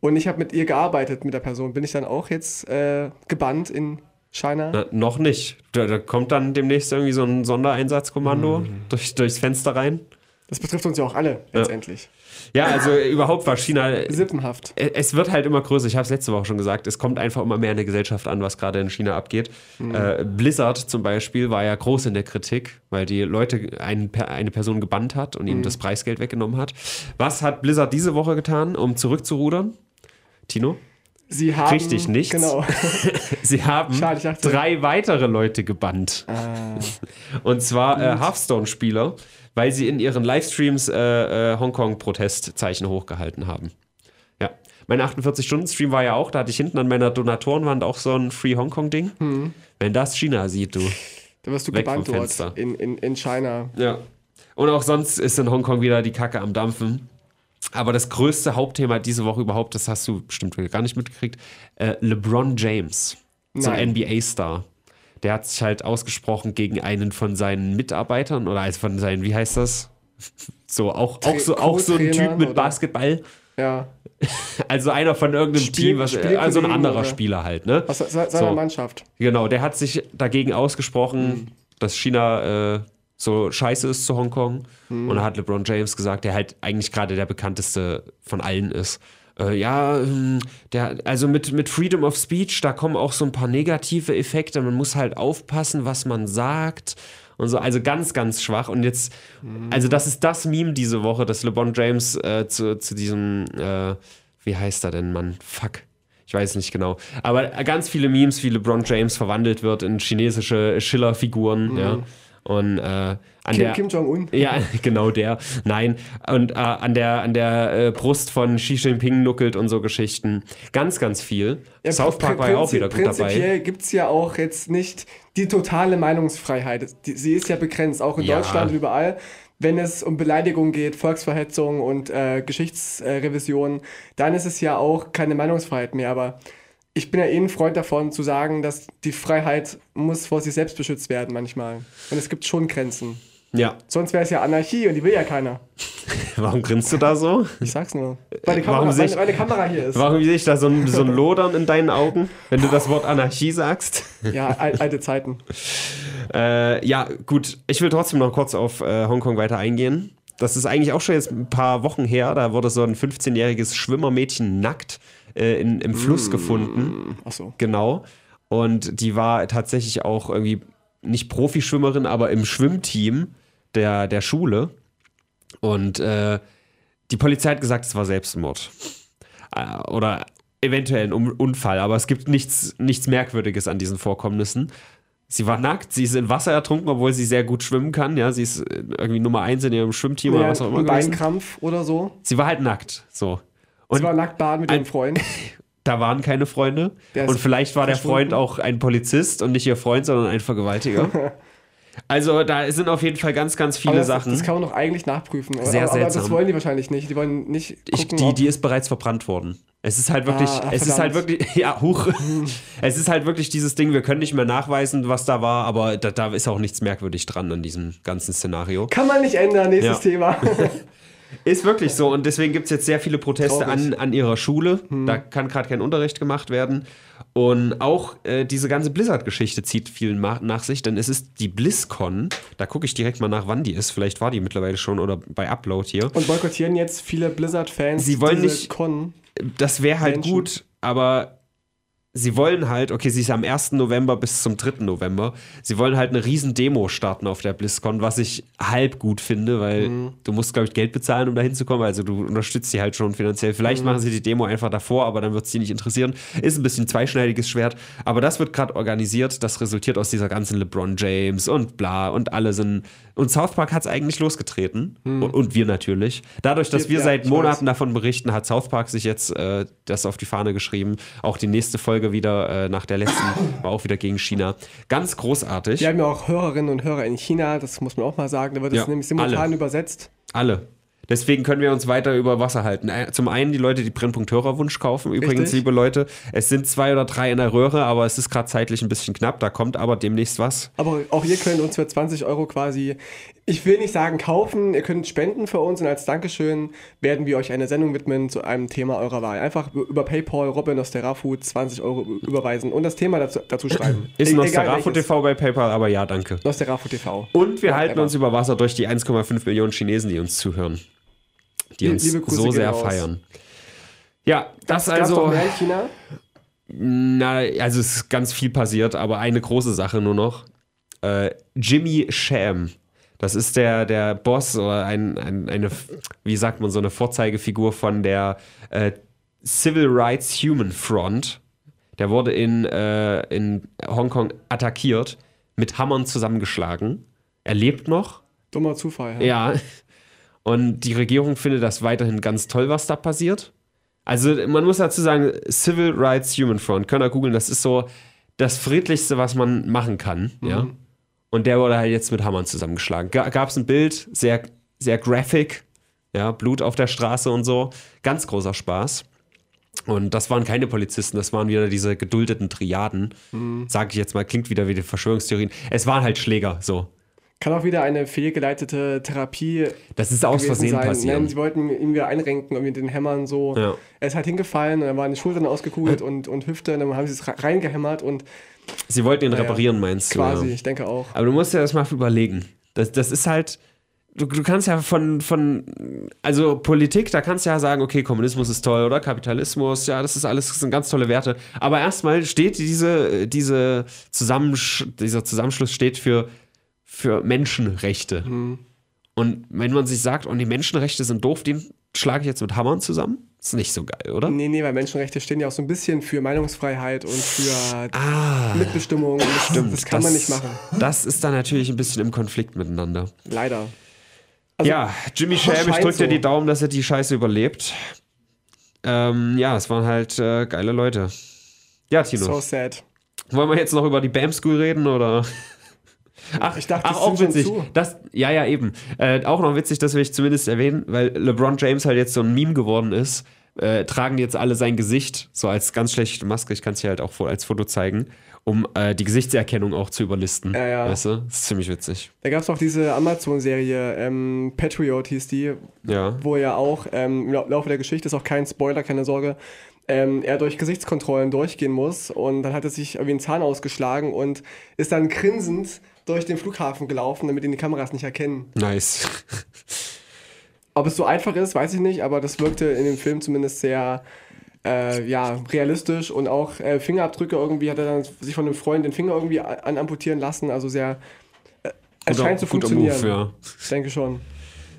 und ich habe mit ihr gearbeitet, mit der Person, bin ich dann auch jetzt äh, gebannt in China? Na, noch nicht. Da, da kommt dann demnächst irgendwie so ein Sondereinsatzkommando durch, durchs Fenster rein. Das betrifft uns ja auch alle letztendlich. Ja, also überhaupt war China. Sippenhaft. äh, Es wird halt immer größer. Ich habe es letzte Woche schon gesagt. Es kommt einfach immer mehr in der Gesellschaft an, was gerade in China abgeht. Äh, Blizzard zum Beispiel war ja groß in der Kritik, weil die Leute ein, Per- eine Person gebannt hat und ihm das Preisgeld weggenommen hat. Was hat Blizzard diese Woche getan, um zurückzurudern? Tino? Sie haben. Richtig nichts. Genau. Sie haben Schade, dachte- drei weitere Leute gebannt. Ah. Und zwar äh, Hearthstone-Spieler, weil sie in ihren Livestreams äh, äh, Hongkong-Protestzeichen hochgehalten haben. Ja. Mein 48-Stunden-Stream war ja auch, da hatte ich hinten an meiner Donatorenwand auch so ein Free Hongkong-Ding. Hm. Wenn das China sieht, du. Da wirst du Weg gebannt dort Fenster. in, in, in China. Ja. Und auch sonst ist in Hongkong wieder die Kacke am Dampfen. Aber das größte Hauptthema diese Woche überhaupt, das hast du bestimmt gar nicht mitgekriegt, äh, LeBron James, so ein Nein. NBA-Star. Der hat sich halt ausgesprochen gegen einen von seinen Mitarbeitern oder also von seinen, wie heißt das? So, auch, auch, so, auch so ein Typ mit oder? Basketball. Ja. Also einer von irgendeinem Spiel- Team, was, also ein anderer oder? Spieler halt, ne? Aus se- seiner So. Mannschaft. Genau, der hat sich dagegen ausgesprochen, dass China äh, so scheiße ist zu Hongkong. Und da hat LeBron James gesagt, der halt eigentlich gerade der bekannteste von allen ist. Äh, ja, ähm, der, also mit, mit Freedom of Speech, da kommen auch so ein paar negative Effekte. Man muss halt aufpassen, was man sagt. Und so, also ganz, ganz schwach. Und jetzt, also das ist das Meme diese Woche, dass LeBron James äh, zu, zu diesem, äh, wie heißt er denn, Mann? Fuck. Ich weiß nicht genau. Aber ganz viele Memes, wie LeBron James verwandelt wird in chinesische Schiller-Figuren, ja. Und äh, an Kim, der. Kim Jong-un. Ja, genau der. Nein. Und äh, an der, an der äh, Brust von Xi Jinping nuckelt und so Geschichten. Ganz, ganz viel. Ja, South Park war ja auch wieder gut dabei. Prinzipiell gibt es ja auch jetzt nicht die totale Meinungsfreiheit. Die, sie ist ja begrenzt, auch in Ja. Deutschland und überall. Wenn es um Beleidigung geht, Volksverhetzung und äh, Geschichtsrevision, dann ist es ja auch keine Meinungsfreiheit mehr. Aber ich bin ja eh ein Freund davon, zu sagen, dass die Freiheit muss vor sich selbst beschützt werden manchmal. Und es gibt schon Grenzen. Ja. Sonst wäre es ja Anarchie und die will ja keiner. Warum grinst du da so? Ich sag's nur. Weil die Kamera, Warum sehe meine, ich- meine Kamera hier ist. Warum sehe ich da so ein, so ein Lodern in deinen Augen, wenn du das Wort Anarchie sagst? Ja, al alte Zeiten. Äh, ja, gut. Ich will trotzdem noch kurz auf äh, Hongkong weiter eingehen. Das ist eigentlich auch schon jetzt ein paar Wochen her. Da wurde so ein 15-jähriges Schwimmermädchen nackt äh, in, im Fluss gefunden. Ach so. Genau. Und die war tatsächlich auch irgendwie nicht Profischwimmerin, aber im Schwimmteam der, der Schule. Und äh, die Polizei hat gesagt, es war Selbstmord. Äh, oder eventuell ein Un- Unfall, aber es gibt nichts, nichts Merkwürdiges an diesen Vorkommnissen. Sie war nackt, sie ist in Wasser ertrunken, obwohl sie sehr gut schwimmen kann. Ja, sie ist irgendwie Nummer eins in ihrem Schwimmteam oder Ja, was auch immer. Beinkrampf oder so. Sie war halt nackt, so. Und Sie war nackt baden mit ihrem Freund. da waren keine Freunde. Und vielleicht war der. Freund auch ein Polizist und nicht ihr Freund, sondern ein Vergewaltiger. Also da sind auf jeden Fall ganz, ganz viele das, Sachen. das kann man doch eigentlich nachprüfen. Sehr aber, aber das seltsam. wollen die wahrscheinlich nicht. Die wollen nicht Ich, gucken, die, ob- die ist bereits verbrannt worden. Es ist halt wirklich, Ah, es ist halt verdammt. wirklich, ja, huch. es ist halt wirklich dieses Ding, wir können nicht mehr nachweisen, was da war, aber da, da ist auch nichts merkwürdig dran an diesem ganzen Szenario. Kann man nicht ändern, nächstes Ja. Thema. Ist wirklich so und deswegen gibt es jetzt sehr viele Proteste Traurig. an, an ihrer Schule. Da kann gerade kein Unterricht gemacht werden. Und auch äh, diese ganze Blizzard-Geschichte zieht viel ma- nach sich, denn es ist die BlizzCon. Da gucke ich direkt mal nach, wann die ist. Vielleicht war die mittlerweile schon oder bei Upload hier. Und boykottieren jetzt viele Blizzard-Fans Sie wollen nicht- Con. Das wäre halt Menschen. gut, aber sie wollen halt, okay, sie ist am 1. November bis zum 3. November. Sie wollen halt eine riesen Demo starten auf der BlizzCon, was ich halb gut finde, weil Mhm. du musst, glaube ich, Geld bezahlen, um da hinzukommen. Also du unterstützt sie halt schon finanziell. Vielleicht Mhm. machen sie die Demo einfach davor, aber dann wird es sie nicht interessieren. Ist ein bisschen zweischneidiges Schwert. Aber das wird gerade organisiert. Das resultiert aus dieser ganzen LeBron James und bla und alle sind. Und South Park hat es eigentlich losgetreten. Und, und wir natürlich. Dadurch, dass Wir- ja, seit Monaten weiß. davon berichten, hat South Park sich jetzt äh, das auf die Fahne geschrieben. Auch die nächste Folge wieder äh, nach der letzten war auch wieder gegen China. Ganz großartig. Wir haben ja auch Hörerinnen und Hörer in China, das muss man auch mal sagen. Da wird es Ja, nämlich simultan alle. übersetzt. Alle. Deswegen können wir uns weiter über Wasser halten. Äh, Zum einen die Leute, die Brennpunkt Hörerwunsch kaufen. Übrigens, Richtig. liebe Leute, es sind zwei oder drei in der Röhre, aber es ist gerade zeitlich ein bisschen knapp. Da kommt aber demnächst was. Aber auch ihr könnt uns für 20 Euro quasi, ich will nicht sagen kaufen, ihr könnt spenden für uns und als Dankeschön werden wir euch eine Sendung widmen zu einem Thema eurer Wahl. Einfach über PayPal Robin Nosterafu 20 Euro überweisen und das Thema dazu, dazu schreiben. Ist E- Nosterafu. TV bei PayPal, aber ja, danke. Nosterafu TV. Und wir Ja, halten uns über Wasser durch die 1,5 Millionen Chinesen, die uns zuhören. Die uns so sehr raus. feiern. Ja, das Gab's also. mehr in China? Na, also es ist ganz viel passiert, aber eine große Sache nur noch. Äh, Jimmy Sham. Das ist der, der Boss oder ein, ein, eine, wie sagt man, so eine Vorzeigefigur von der äh, Civil Rights Human Front. Der wurde in, äh, in Hongkong attackiert, mit Hammern zusammengeschlagen. Er lebt noch. Dummer Zufall. Ja. Und die Regierung findet das weiterhin ganz toll, was da passiert. Also man muss dazu sagen, Civil Rights Human Front, könnt ihr googeln, das ist so das Friedlichste, was man machen kann. Ja. Und der wurde halt jetzt mit Hammern zusammengeschlagen. Gab es ein Bild, sehr, sehr graphic, ja, Blut auf der Straße und so. Ganz großer Spaß. Und das waren keine Polizisten, das waren wieder diese geduldeten Triaden. Sag ich jetzt mal, klingt wieder wie die Verschwörungstheorien. Es waren halt Schläger, so. Kann auch wieder eine fehlgeleitete Therapie Das ist aus Versehen sein. passiert. Nein, sie wollten ihn wieder einrenken und mit den Hämmern so. Ja. Er ist halt hingefallen und dann waren die Schultern ausgekugelt und, und Hüfte und dann haben sie es re- reingehämmert und Sie wollten ihn Naja, reparieren, meinst du? quasi, Ja. ich denke auch. Aber du musst dir das mal überlegen. Das, das ist halt. Du, du kannst ja von, von. Also Politik, da kannst du ja sagen, okay, Kommunismus ist toll oder Kapitalismus, ja, das ist alles, das sind ganz tolle Werte. Aber erstmal steht diese, diese Zusammensch dieser Zusammenschluss steht für, für Menschenrechte. Und wenn man sich sagt, und die Menschenrechte sind doof, den schlage ich jetzt mit Hammern zusammen, ist nicht so geil, oder? Nee, nee, weil Menschenrechte stehen ja auch so ein bisschen für Meinungsfreiheit und für Ah, Mitbestimmung. Das, stimmt. das kann man nicht machen. Das ist dann natürlich ein bisschen im Konflikt miteinander. Leider. Also, ja, Jimmy Sham, ich scheint drück dir die Daumen, dass er die Scheiße überlebt. Ähm, ja, es waren halt äh, geile Leute. Ja, Tino. So sad. Wollen wir jetzt noch über die BAM School reden oder? Ach, Ich dachte, ach auch witzig. zu. Das, ja, ja, eben. Äh, auch noch witzig, das will ich zumindest erwähnen, weil LeBron James halt jetzt so ein Meme geworden ist. Äh, tragen jetzt alle sein Gesicht, so als ganz schlechte Maske. Ich kann es dir halt auch als Foto zeigen, um äh, die Gesichtserkennung auch zu überlisten. Ja, ja. Weißt du? Das ist ziemlich witzig. Da gab es auch diese Amazon-Serie, ähm, Patriot hieß die, Ja. wo ja auch ähm, im Lau- Laufe der Geschichte, ist auch kein Spoiler, keine Sorge, ähm, er durch Gesichtskontrollen durchgehen muss und dann hat er sich irgendwie einen Zahn ausgeschlagen und ist dann grinsend durch den Flughafen gelaufen, damit ihn die Kameras nicht erkennen. Nice. Ob es so einfach ist, weiß ich nicht, aber das wirkte in dem Film zumindest sehr äh, ja, realistisch und auch äh, Fingerabdrücke irgendwie hat er dann sich von einem Freund den Finger irgendwie an amputieren lassen, also sehr äh, es scheint zu funktionieren. Move, ja. Ich denke schon.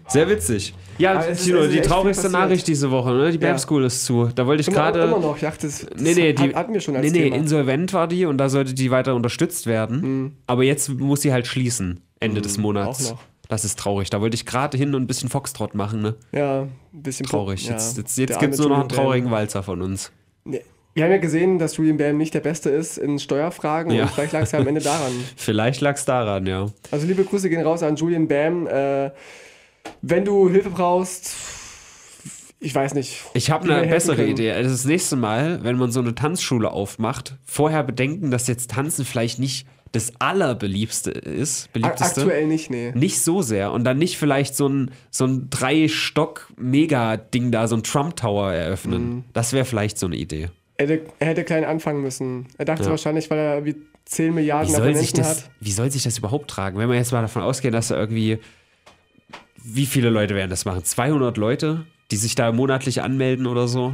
Sehr witzig. Ja, Tino, die traurigste passiert. Nachricht diese Woche, ne? Die BAM Ja. School ist zu. Da wollte ich gerade. immer noch, ich dachte, das, Nee, nee, die, hat- hatten wir schon als nee, nee, Thema. Mhm. insolvent war die und da sollte die weiter unterstützt werden. Aber jetzt muss sie halt schließen, Ende des Monats. auch noch. Das ist traurig. Da wollte ich gerade hin und ein bisschen Foxtrot machen, ne? Ja, ein bisschen Traurig. Ja, jetzt jetzt, jetzt gibt es nur noch einen traurigen Walzer von uns. Nee, Wir haben ja gesehen, dass Julian Bam nicht der Beste ist in Steuerfragen Ja. und vielleicht lag es ja am Ende daran. Vielleicht lag es daran, ja. Also liebe Grüße gehen raus an Julian Bam. Äh, wenn du Hilfe brauchst, ich weiß nicht. Ich habe wie eine bessere können. Idee. Also das nächste Mal, wenn man so eine Tanzschule aufmacht, vorher bedenken, dass jetzt Tanzen vielleicht nicht das allerbeliebste ist. Beliebteste. Aktuell nicht, nee. Nicht so sehr. Und dann nicht vielleicht so ein, so ein Drei-Stock-Mega-Ding da, so ein Trump-Tower eröffnen. Mhm. Das wäre vielleicht so eine Idee. Er hätte, er hätte klein anfangen müssen. Er dachte Ja. wahrscheinlich, weil er wie 10 Wie Milliarden soll, sich das, hat. wie soll sich das überhaupt tragen? Wenn wir jetzt mal davon ausgehen, dass da irgendwie. Wie viele Leute werden das machen? 200 Leute, die sich da monatlich anmelden oder so?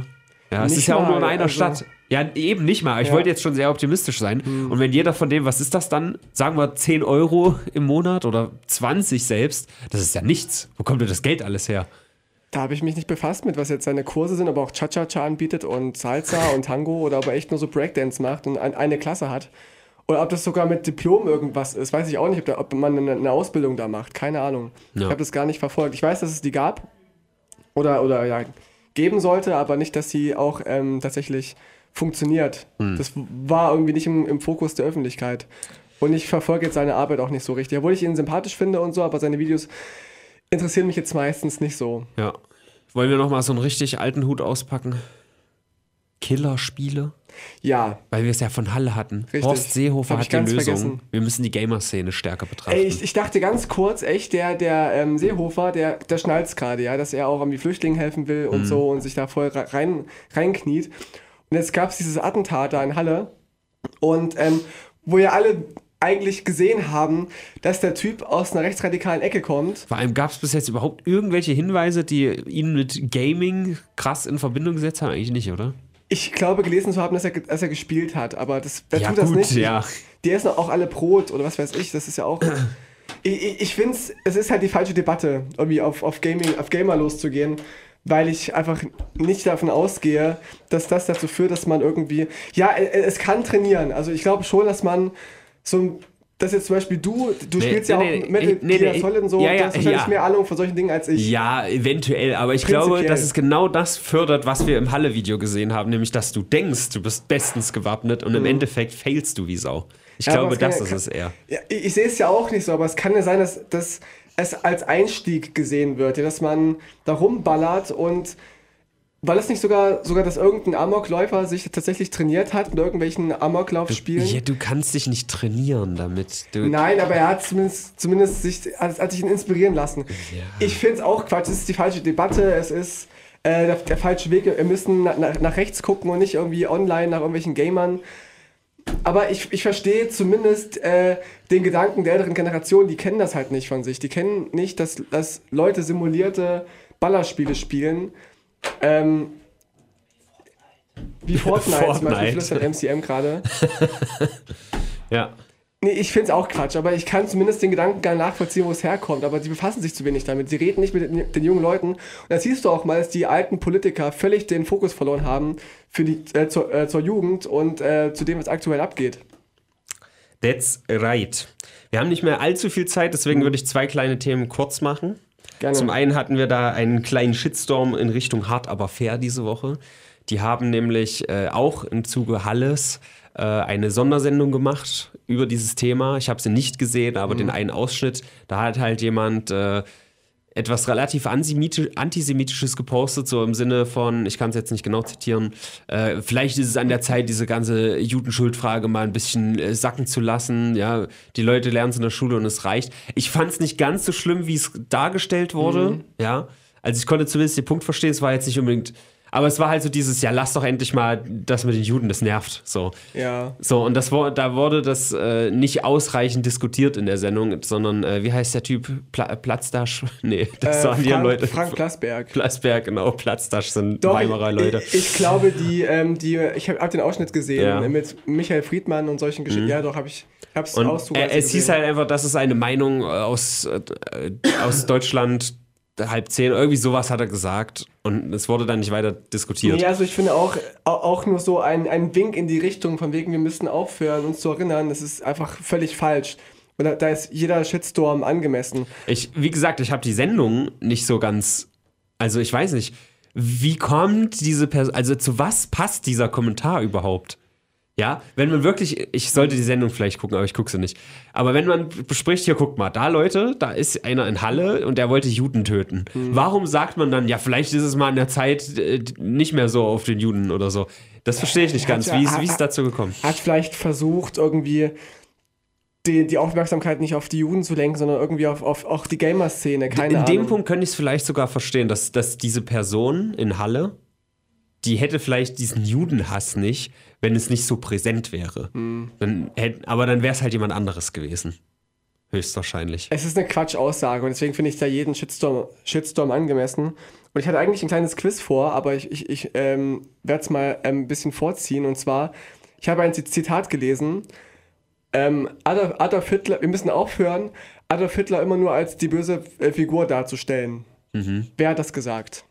Ja, es Nicht ist ja auch nur in einer also- Stadt. Ja, eben nicht mal. Ich Ja. Wollte jetzt schon sehr optimistisch sein. Und wenn jeder von dem, was ist das dann? Sagen wir 10 Euro im Monat oder 20 selbst, das ist ja nichts. Wo kommt denn das Geld alles her? Da habe ich mich nicht befasst mit, was jetzt seine Kurse sind, ob er auch Cha-Cha-Cha anbietet und Salsa und Tango oder ob er echt nur so Breakdance macht und ein, eine Klasse hat. Oder ob das sogar mit Diplom irgendwas ist. Weiß ich auch nicht, ob, da, ob man eine, eine Ausbildung da macht. Keine Ahnung. Ich Ja. habe das gar nicht verfolgt. Ich weiß, dass es die gab. Oder, oder ja, geben sollte, aber nicht, dass sie auch ähm, tatsächlich funktioniert. Das war irgendwie nicht im, im Fokus der Öffentlichkeit. Und ich verfolge jetzt seine Arbeit auch nicht so richtig. Obwohl ich ihn sympathisch finde und so, aber seine Videos interessieren mich jetzt meistens nicht so. Ja. Wollen wir nochmal so einen richtig alten Hut auspacken? Killerspiele? Ja, Weil wir es ja von Halle hatten. Richtig. Horst Seehofer hat die Lösung. vergessen. Wir müssen die Gamer-Szene stärker betrachten. Ey, ich, ich dachte ganz kurz, echt, der, der ähm, Seehofer, der, der schnallt gerade, ja, dass er auch irgendwie Flüchtlingen helfen will Mhm. und so und sich da voll re- rein, reinkniet. Und jetzt gab es dieses Attentat da in Halle und ähm, wo ja alle eigentlich gesehen haben, dass der Typ aus einer rechtsradikalen Ecke kommt. Vor allem gab es bis jetzt überhaupt irgendwelche Hinweise, die ihn mit Gaming krass in Verbindung gesetzt haben? Eigentlich nicht, oder? Ich glaube, gelesen zu haben, dass er, dass er gespielt hat, aber das, der Ja, tut das gut, nicht. ja. Die essen auch alle Brot oder was weiß ich, das ist ja auch. ich ich, ich finde es ist halt die falsche Debatte, irgendwie auf, auf Gaming, auf Gamer loszugehen, weil ich einfach nicht davon ausgehe, dass das dazu führt, dass man irgendwie. Ja, e- e- es kann trainieren. Also ich glaube schon, dass man so ein. Dass jetzt zum Beispiel du, du Nee, spielst ja nee, auch nee, Metal nee, Gear Solid und so, ja, ja, du hast wahrscheinlich ja. mehr Ahnung von solchen Dingen als ich. Ja, eventuell, aber ich glaube, dass es genau das fördert, was wir im Halle-Video gesehen haben, nämlich dass du denkst, du bist bestens gewappnet und im Endeffekt failst du wie Sau. Ich Mhm. Ja, glaube, das ja- ist es eher. Ja, ich, ich sehe es ja auch nicht so, aber es kann ja sein, dass, dass es als Einstieg gesehen wird, ja, dass man da rumballert und war das nicht sogar, sogar, dass irgendein Amokläufer sich tatsächlich trainiert hat mit irgendwelchen Amoklaufspielen? Ja, du kannst dich nicht trainieren damit. Du, Nein, aber er hat zumindest, zumindest sich, hat, hat sich ihn inspirieren lassen. Ich finde es auch Quatsch, es ist die falsche Debatte, es ist äh, der, der falsche Weg. Wir müssen na, nach, nach rechts gucken und nicht irgendwie online nach irgendwelchen Gamern. Aber ich, ich verstehe zumindest äh, den Gedanken der älteren Generation, die kennen das halt nicht von sich. Die kennen nicht, dass, dass Leute simulierte Ballerspiele spielen. Ähm, wie Fortnite, zum Beispiel Fortnite. flüstert MCM gerade. ja. Nee, ich finde es auch Quatsch, aber ich kann zumindest den Gedanken gar nachvollziehen, wo es herkommt. Aber sie befassen sich zu wenig damit. Sie reden nicht mit den, den jungen Leuten. Und da siehst du auch mal, dass die alten Politiker völlig den Fokus verloren haben für die, äh, zur, äh, zur Jugend und äh, zu dem, was aktuell abgeht. That's right. Wir haben nicht mehr allzu viel Zeit, deswegen würde ich zwei kleine Themen kurz machen. Gerne. Zum einen hatten wir da einen kleinen Shitstorm in Richtung Hart aber fair diese Woche. Die haben nämlich äh, auch im Zuge Halles äh, eine Sondersendung gemacht über dieses Thema. Ich habe sie nicht gesehen, aber den einen Ausschnitt, da hat halt jemand äh, etwas relativ antisemitisch, antisemitisches gepostet, so im Sinne von, ich kann es jetzt nicht genau zitieren, äh, vielleicht ist es an der Zeit, diese ganze Judenschuldfrage mal ein bisschen äh, sacken zu lassen. Ja, die Leute lernen es in der Schule und es reicht. Ich fand es nicht ganz so schlimm, wie es dargestellt wurde. Ja, also ich konnte zumindest den Punkt verstehen, es war jetzt nicht unbedingt. Aber es war halt so dieses, ja, lass doch endlich mal das mit den Juden, das nervt. So. Ja. So, und das, da wurde das äh, nicht ausreichend diskutiert in der Sendung, sondern, äh, wie heißt der Typ? Pla Platzdasch? Nee, das Äh, waren die Leute. Frank Plassberg. Platzberg, genau, Platzdasch sind Doch, Weimarer Leute. Ich, ich glaube, die, ähm, die ich habe hab den Ausschnitt gesehen Ja. Mhm. mit Michael Friedmann und solchen Geschichten. Ja, doch, habe ich hab's und äh, es hieß gesehen. halt einfach, das ist eine Meinung äh, aus, äh, aus Deutschland, halb zehn, irgendwie sowas hat er gesagt. Und es wurde dann nicht weiter diskutiert. Nee, also ich finde auch, au- auch nur so ein, ein Wink in die Richtung, von wegen, wir müssen aufhören, uns zu erinnern, das ist einfach völlig falsch. Und da, da ist jeder Shitstorm angemessen. Ich, wie gesagt, ich habe die Sendung nicht so ganz. Also ich weiß nicht. wie kommt diese Person, also zu was passt dieser Kommentar überhaupt? Ja, wenn man wirklich, ich sollte die Sendung vielleicht gucken, aber ich gucke sie nicht. Aber wenn man bespricht, hier guck mal, da Leute, da ist einer in Halle und der wollte Juden töten. Warum sagt man dann, ja, vielleicht ist es mal in der Zeit äh, nicht mehr so auf den Juden oder so? Das verstehe ich nicht ganz. ja- Wie ist, wie ist es dazu gekommen? Hat vielleicht versucht, irgendwie die, die Aufmerksamkeit nicht auf die Juden zu lenken, sondern irgendwie auf, auf auch die Gamer-Szene. Keine in Ahnung. dem Punkt könnte ich es vielleicht sogar verstehen, dass, dass diese Person in Halle, die hätte vielleicht diesen Judenhass nicht, wenn es nicht so präsent wäre. Hm. Dann hätt, aber dann wäre es halt jemand anderes gewesen. Höchstwahrscheinlich. Es ist eine Quatsch-Aussage und deswegen finde ich da jeden Shitstorm, Shitstorm angemessen. Und ich hatte eigentlich ein kleines Quiz vor, aber ich, ich, ich ähm, werde es mal ähm, ein bisschen vorziehen. Und zwar, ich habe ein Zitat gelesen. Ähm, Adolf, Adolf Hitler, wir müssen aufhören, Adolf Hitler immer nur als die böse äh, Figur darzustellen. Wer hat das gesagt?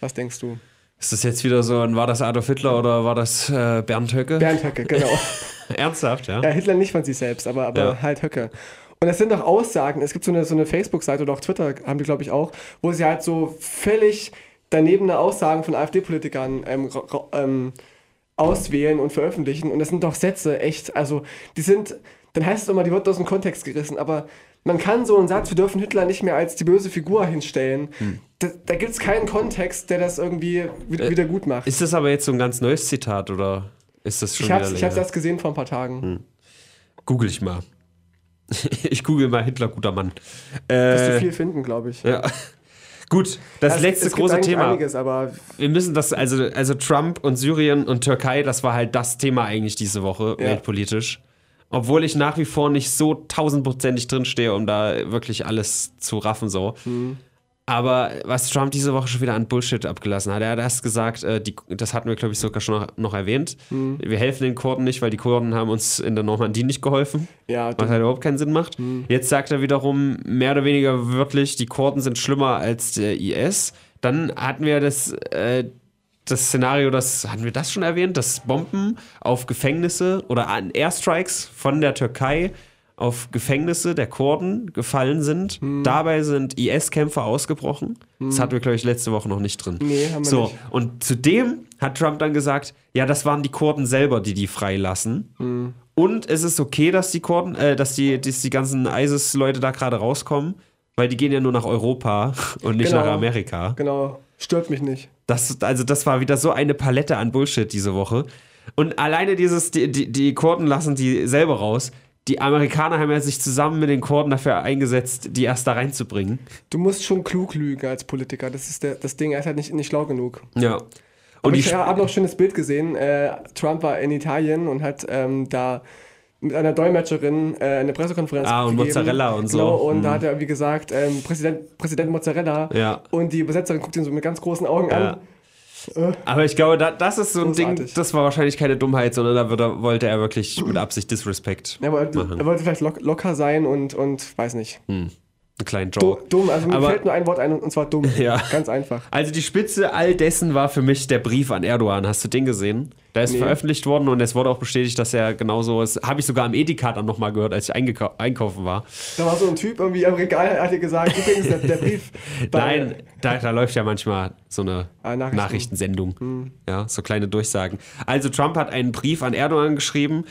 Was denkst du? Ist das jetzt wieder so, ein, war das Adolf Hitler oder war das äh, Bernd Höcke? Bernd Höcke, genau. Ernsthaft, ja? Ja, Hitler nicht von sich selbst, aber, aber Ja. halt Höcke. Und das sind doch Aussagen, es gibt so eine, so eine Facebook-Seite oder auch Twitter, haben die glaube ich auch, wo sie halt so völlig daneben Aussagen von AfD-Politikern ähm, ähm, auswählen und veröffentlichen. Und das sind doch Sätze, echt, also die sind, dann heißt es immer, die wird aus dem Kontext gerissen, aber man kann so einen Satz, wir dürfen Hitler nicht mehr als die böse Figur hinstellen. Hm. Da, da gibt es keinen Kontext, der das irgendwie wi- wieder gut macht. Äh, Ist das aber jetzt so ein ganz neues Zitat oder ist das schon ich habe wieder ich hab's länger? erst gesehen vor ein paar Tagen. Google ich mal. ich google mal Hitler, guter Mann. Wirst du Äh, viel finden, glaube ich. ja. Gut, das Es- letzte es gibt große Thema. Einiges, aber Wir müssen das, also, also Trump und Syrien und Türkei, das war halt das Thema eigentlich diese Woche, Ja. weltpolitisch. Obwohl ich nach wie vor nicht so tausendprozentig drinstehe, um da wirklich alles zu raffen, so. Mhm. Aber was Trump diese Woche schon wieder an Bullshit abgelassen hat, er hat erst gesagt, äh, die, das hatten wir, glaube ich, sogar schon noch, noch erwähnt. Mhm. Wir helfen den Kurden nicht, weil die Kurden haben uns in der Normandie nicht geholfen. ja, Was halt überhaupt keinen Sinn macht. Mhm. Jetzt sagt er wiederum mehr oder weniger wörtlich, die Kurden sind schlimmer als der IS. Dann hatten wir das, äh, das Szenario, das hatten wir das schon erwähnt, dass Bomben auf Gefängnisse oder an Airstrikes von der Türkei auf Gefängnisse der Kurden gefallen sind. Mhm. Dabei sind IS-Kämpfer ausgebrochen. Das hatten wir, glaube ich, letzte Woche noch nicht drin. Nee, haben wir so, nicht. und zudem hat Trump dann gesagt, ja, das waren die Kurden selber, die die freilassen. Hm. Und es ist okay, dass die Kurden, äh, dass die, dass die ganzen ISIS-Leute da gerade rauskommen, weil die gehen ja nur nach Europa und nicht Genau. nach Amerika. genau. Stört mich nicht. Das, also das war wieder so eine Palette an Bullshit diese Woche. Und alleine dieses, die, die, die Kurden lassen die selber raus. Die Amerikaner haben ja sich zusammen mit den Kurden dafür eingesetzt, die erst da reinzubringen. Du musst schon klug lügen als Politiker. Das ist der, das Ding. Er ist halt nicht, nicht schlau genug. Ja. Und ich habe noch ein schönes Bild gesehen. Äh, Trump war in Italien und hat ähm, da mit einer Dolmetscherin äh, eine Pressekonferenz Ah, und gegeben. Mozzarella und so. Genau, und da Mhm. hat er, wie gesagt, ähm, Präsident, Präsident Mozzarella. Ja. Und die Übersetzerin guckt ihn so mit ganz großen Augen Ja. an. Äh, Aber ich glaube, da, das ist so ein Ding, Großartig. das war wahrscheinlich keine Dummheit, sondern da wird er, wollte er wirklich mit Absicht Disrespect er, wollte, machen. er wollte vielleicht lock, locker sein und, und weiß nicht. Einen kleinen Joke. dumm, also mir Aber- fällt nur ein Wort ein und zwar dumm. Ja. Ganz einfach. Also die Spitze all dessen war für mich der Brief an Erdogan. Hast du den gesehen? Der ist Nee. veröffentlicht worden und es wurde auch bestätigt, dass er genauso ist. Habe ich sogar am Edeka dann nochmal gehört, als ich einkaufen war. Da war so ein Typ irgendwie am Regal, hat dir gesagt, übrigens, der, der Brief. Nein, da, da läuft ja manchmal so eine Ah, Nachrichten. Nachrichtensendung. Ja, so kleine Durchsagen. Also Trump hat einen Brief an Erdogan geschrieben.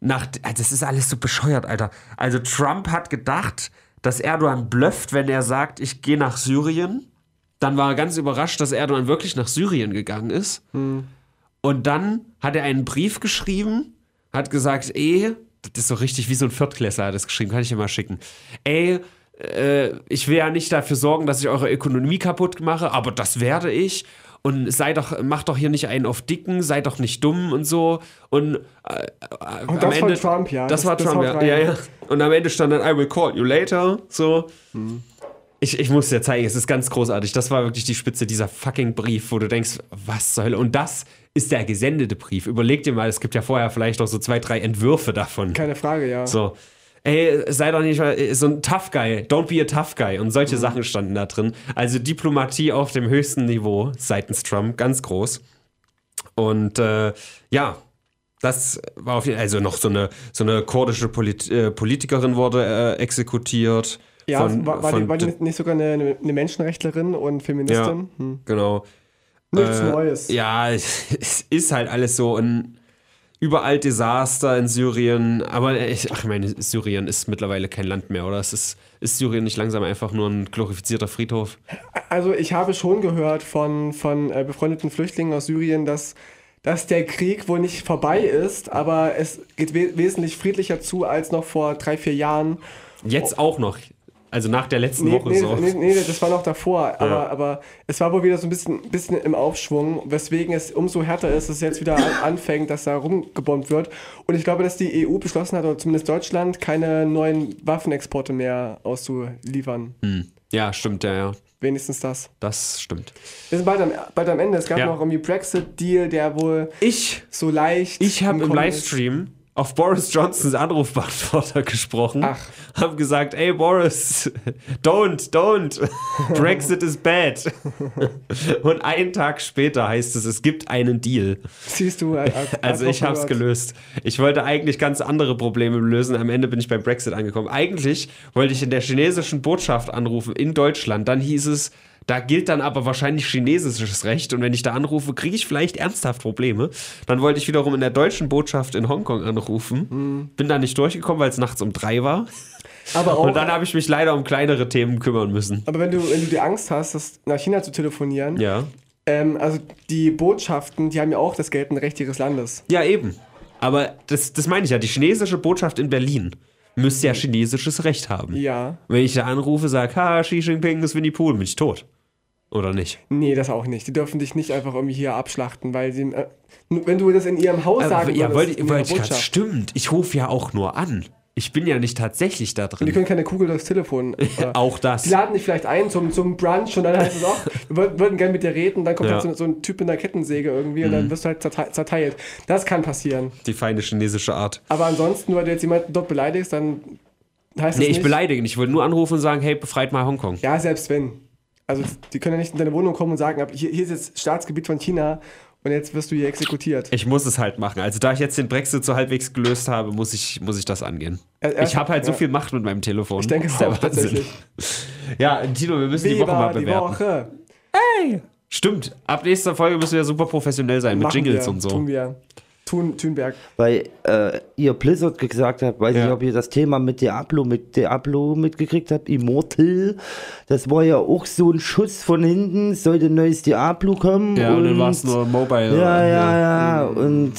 Nach, also das ist alles so bescheuert, Alter. Also Trump hat gedacht, dass Erdogan blufft, wenn er sagt, ich gehe nach Syrien. Dann war er ganz überrascht, dass Erdogan wirklich nach Syrien gegangen ist. Und dann hat er einen Brief geschrieben, hat gesagt, ey, das ist so richtig wie so ein Viertklässler hat das geschrieben, kann ich dir mal schicken. Ey, äh, ich will ja nicht dafür sorgen, dass ich eure Ökonomie kaputt mache, aber das werde ich. Und sei doch, macht doch hier nicht einen auf Dicken, seid doch nicht dumm und so. Und, äh, äh, Und am das Ende, Trump, ja. Das, Das- war das Trump, haut ja. ja, ja. Und am Ende stand dann, I will call you later. So. Ich, ich muss dir zeigen, es ist ganz großartig. Das war wirklich die Spitze dieser fucking Brief, wo du denkst, was zur Hölle? Und das ist der gesendete Brief. Überleg dir mal, es gibt ja vorher vielleicht noch so zwei, drei Entwürfe davon. Keine Frage, ja. So. Ey, sei doch nicht mal- so ein Tough Guy, don't be a tough guy. Und solche Sachen standen da drin. Also Diplomatie auf dem höchsten Niveau seitens Trump, ganz groß. Und äh, ja, das war auf jeden Fall, also noch so eine, so eine kurdische Polit äh, Politikerin wurde äh, exekutiert Ja, Von- war, war, von die, war die nicht- sogar eine, eine Menschenrechtlerin und Feministin? Hm. Genau. Nichts Äh, Neues. Ja, es ist halt alles so ein überall Desaster in Syrien. Aber ich, ach, ich meine, Syrien ist mittlerweile kein Land mehr, oder? Es ist, ist Syrien nicht langsam einfach nur ein glorifizierter Friedhof? Also ich habe schon gehört von, von äh, befreundeten Flüchtlingen aus Syrien, dass, dass der Krieg wohl nicht vorbei ist, aber es geht we wesentlich friedlicher zu als noch vor drei, vier Jahren. Jetzt auch noch. Also nach der letzten Nee, Woche nee, so. nee, nee, das war noch davor, aber, aber es war wohl wieder so ein bisschen, bisschen im Aufschwung, weswegen es umso härter ist, dass es jetzt wieder an, anfängt, dass da rumgebombt wird. Und ich glaube, dass die EU beschlossen hat, oder zumindest Deutschland, keine neuen Waffenexporte mehr auszuliefern. Hm. Ja, stimmt, ja, ja. Wenigstens das. Das stimmt. Wir sind bald am, bald am Ende. Es gab Ja. noch irgendwie Brexit-Deal, der wohl Ich, so leicht. ich habe im gekommen ist. Auf Boris Johnsons Anrufbeantworter gesprochen. Ach. Hab gesagt, ey Boris, don't, don't. Brexit is bad. Und einen Tag später heißt es, es gibt einen Deal. Siehst du, äh, als, Also ich habe es gelöst. Ich wollte eigentlich ganz andere Probleme lösen. Am Ende bin ich beim Brexit angekommen. Eigentlich wollte ich in der chinesischen Botschaft anrufen in Deutschland. Dann hieß es, da gilt dann aber wahrscheinlich chinesisches Recht. Und wenn ich da anrufe, kriege ich vielleicht ernsthaft Probleme. Dann wollte ich wiederum in der deutschen Botschaft in Hongkong anrufen. Bin da nicht durchgekommen, weil es nachts um drei war. Aber, auch, Und dann habe ich mich leider um kleinere Themen kümmern müssen. aber wenn du, wenn du die Angst hast, das nach China zu telefonieren, Ja. ähm, also die Botschaften, die haben ja auch das geltende Recht ihres Landes. Ja, eben. Aber das, das meine ich ja. Die chinesische Botschaft in Berlin müsste ja chinesisches Recht haben. Ja. Wenn ich da anrufe, sage, ha, Xi Jinping ist Winnie Pooh, bin ich tot. Oder nicht? Nee, das auch nicht. Die dürfen dich nicht einfach irgendwie hier abschlachten, weil sie. Äh, wenn du das in ihrem Haus sagen ja, würdest, wollte, ihrer wollte ich Botschaft. stimmt. Ich rufe ja auch nur an. Ich bin ja nicht tatsächlich da Die drin. können keine Kugel durchs Telefon. äh, Auch das. Die laden dich vielleicht ein zum, zum Brunch und dann heißt es auch, wir wollten gerne mit dir reden, dann kommt Ja. Mhm. halt so, so ein Typ in der Kettensäge irgendwie und dann wirst du halt zerte- zerteilt. Das kann passieren. Die feine chinesische Art. Aber ansonsten, wenn du jetzt jemanden dort beleidigst, dann heißt Nee, das ich nicht. beleidige nicht. Ich wollte nur anrufen und sagen, hey, befreit mal Hongkong. Ja, selbst wenn. Also die können ja nicht in deine Wohnung kommen und sagen, hier, hier ist jetzt Staatsgebiet von China und jetzt wirst du hier exekutiert. Ich muss es halt machen. Also da ich jetzt den Brexit so halbwegs gelöst habe, muss ich, muss ich das angehen. Er- er- Ich habe halt so ja. viel Macht mit meinem Telefon. Ich denke Das ist der auch tatsächlich. Ja, Tino, wir müssen die Woche mal bewerten. Woche. Stimmt. Ab nächster Folge müssen wir super professionell sein mit Machen Jingles wir, und so. Tun wir. Thun, Thunberg. Weil äh, ihr Blizzard gesagt habt, weiß Ja. nicht, ob ihr das Thema mit Diablo, mit Diablo mitgekriegt habt, Immortal, das war ja auch so ein Schuss von hinten, sollte ein neues Diablo kommen. Ja, und dann war es nur Mobile. Ja, ja, ja, und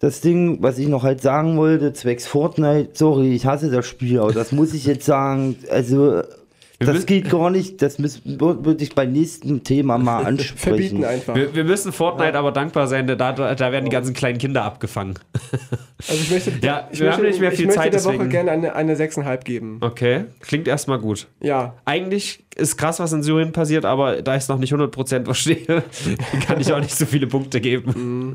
das Ding, was ich noch halt sagen wollte, zwecks Fortnite, sorry, ich hasse das Spiel, aber das muss ich jetzt sagen, also... Das müssen- geht gar nicht, das würde ich beim nächsten Thema mal ansprechen. Verbieten einfach. Wir, wir müssen Fortnite aber dankbar sein, denn da, da werden die ganzen kleinen Kinder abgefangen. Also ich möchte, Ja, ich wir möchte, haben nicht mehr ich viel möchte Zeit, der Woche deswegen- gerne eine, eine 6,5 geben. Okay, klingt erstmal gut. Ja. Eigentlich ist krass, was in Syrien passiert, aber da ich es noch nicht 100% verstehe, kann ich auch nicht so viele Punkte geben.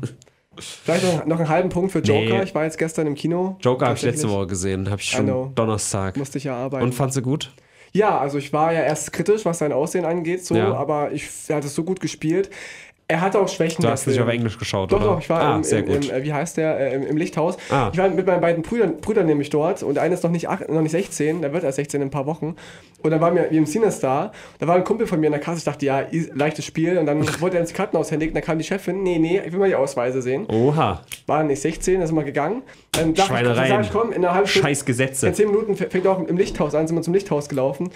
Vielleicht noch, noch einen halben Punkt für Joker. Nee. Ich war jetzt gestern im Kino. Joker habe ich letzte. Woche gesehen, habe ich schon Donnerstag. Musste ich ja arbeiten. Und fandst du gut? Ja, also ich war ja erst kritisch, was sein Aussehen angeht, so, Ja. aber ich, er hat es so gut gespielt. Er hatte auch Schwächen. Du der hast nicht auf Englisch geschaut, Doch, oder? doch, ich war ah, im, sehr gut. Im, äh, wie heißt der, äh, im, im Lichthaus. Ah. Ich war mit meinen beiden Brüdern, Brüdern nämlich dort und einer ist noch nicht, ach, noch nicht 16, der wird erst 16 in ein paar Wochen. Und dann waren wir wie im Cinestar, da war ein Kumpel von mir in der Kasse, ich dachte, ja, leichtes Spiel. Und dann wollte er ins Kartenhaus händigen, dann kam die Chefin, nee, nee, ich will mal die Ausweise sehen. Oha, War nicht 16, da sind wir gegangen. Dann dachte ich, Schweinereien. dann ich, komm, in einer halben scheiß Gesetze. in 10 Minuten fängt auch im Lichthaus an, sind wir zum Lichthaus gelaufen.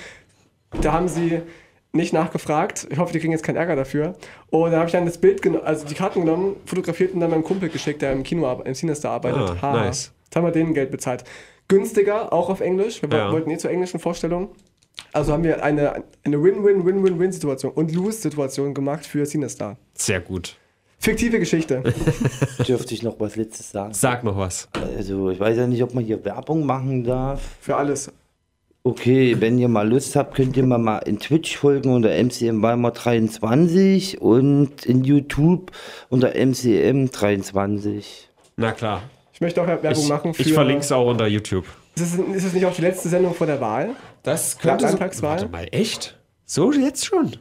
Da haben sie nicht nachgefragt. Ich hoffe, die kriegen jetzt keinen Ärger dafür. Und dann habe ich dann das Bild, also die Karten genommen, fotografiert und dann meinem Kumpel geschickt, der im Kino, im Cinestar arbeitet. Ah, nice. Jetzt haben wir denen Geld bezahlt. Günstiger, auch auf Englisch. Wir Ja. wollten eh zur englischen Vorstellung. Also haben wir eine eine Win-Win-Win-Win-Win-Situation und Lose-Situation gemacht für Cinestar. Sehr gut. Fiktive Geschichte. Dürfte ich noch was Letztes sagen? Sag noch was. Also, ich weiß ja nicht, ob man hier Werbung machen darf. Für alles. Okay, wenn ihr mal Lust habt, könnt ihr mir mal in Twitch folgen unter MCM Weimar 23 und in YouTube unter MCM 23. Na klar. Ich möchte auch Werbung Ich, machen für. ich verlinke es auch unter YouTube. Ist es, ist es nicht auch die letzte Sendung vor der Wahl? Das könnte so- Landtagswahl. Warte mal, echt? So jetzt schon?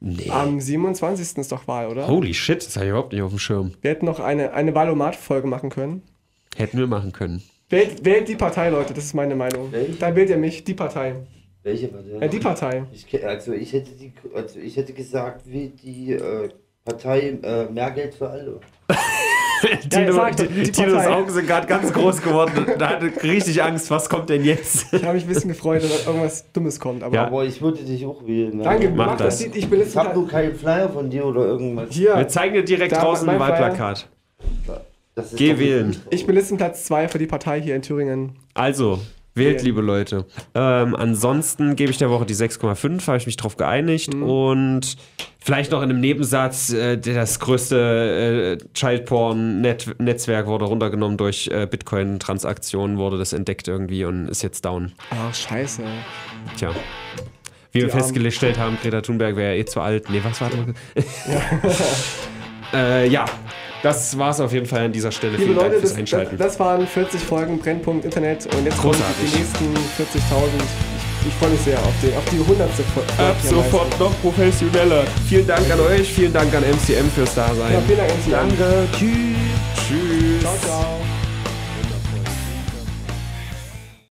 Nee. Am 27. ist doch Wahl, oder? Holy shit, das habe ich überhaupt nicht auf dem Schirm. Wir hätten noch eine, eine Wahlomat-Folge machen können. Hätten wir machen können. Wählt, wählt die Partei, Leute, das ist meine Meinung. Welche? Da wählt ihr mich, die Partei. Welche Partei? Ja, die Partei. Ich, also ich hätte die, also ich hätte gesagt, wie die äh, Partei äh, mehr Geld für alle. Tino, ich die Tinos Partei. Augen sind gerade ganz groß geworden. Da hatte richtig Angst, was kommt denn jetzt? Ich habe mich ein bisschen gefreut, dass irgendwas Dummes kommt. Aber Ja. Aber ich würde dich auch wählen. ne? danke, Mach mach das. das. Ich bin Ich jetzt habe nur keinen Flyer von dir oder irgendwas. Wir hier. zeigen dir direkt Da, draußen ein mein Flyer. Wahlplakat. Das ist Geh wählen. Ich bin Listenplatz 2 für die Partei hier in Thüringen. Also, wählt, Wählen. liebe Leute. Ähm, ansonsten gebe ich der Woche die 6,5, habe ich mich drauf geeinigt. Mhm. Und vielleicht noch in einem Nebensatz, äh, das größte äh, Childporn-Netzwerk wurde runtergenommen durch äh, Bitcoin-Transaktionen, wurde das entdeckt irgendwie und ist jetzt down. Ach, scheiße. Tja. Wie wir Die Armen. festgestellt haben, Greta Thunberg wäre ja eh zu alt. Nee, was war das? äh, ja, das war es auf jeden Fall an dieser Stelle. Liebe Vielen Dank Leute, fürs das, das, Einschalten. das waren 40 Folgen Brennpunkt Internet und jetzt kommen Großartig. die nächsten 40.000. Ich, ich freue mich sehr auf die, auf die 100. Folge. Ab sofort noch professioneller. Vielen Dank an euch, vielen Dank an MCM fürs Dasein. Ja, vielen Dank, MC. Danke, tschüss. Tschüss. Ciao, ciao.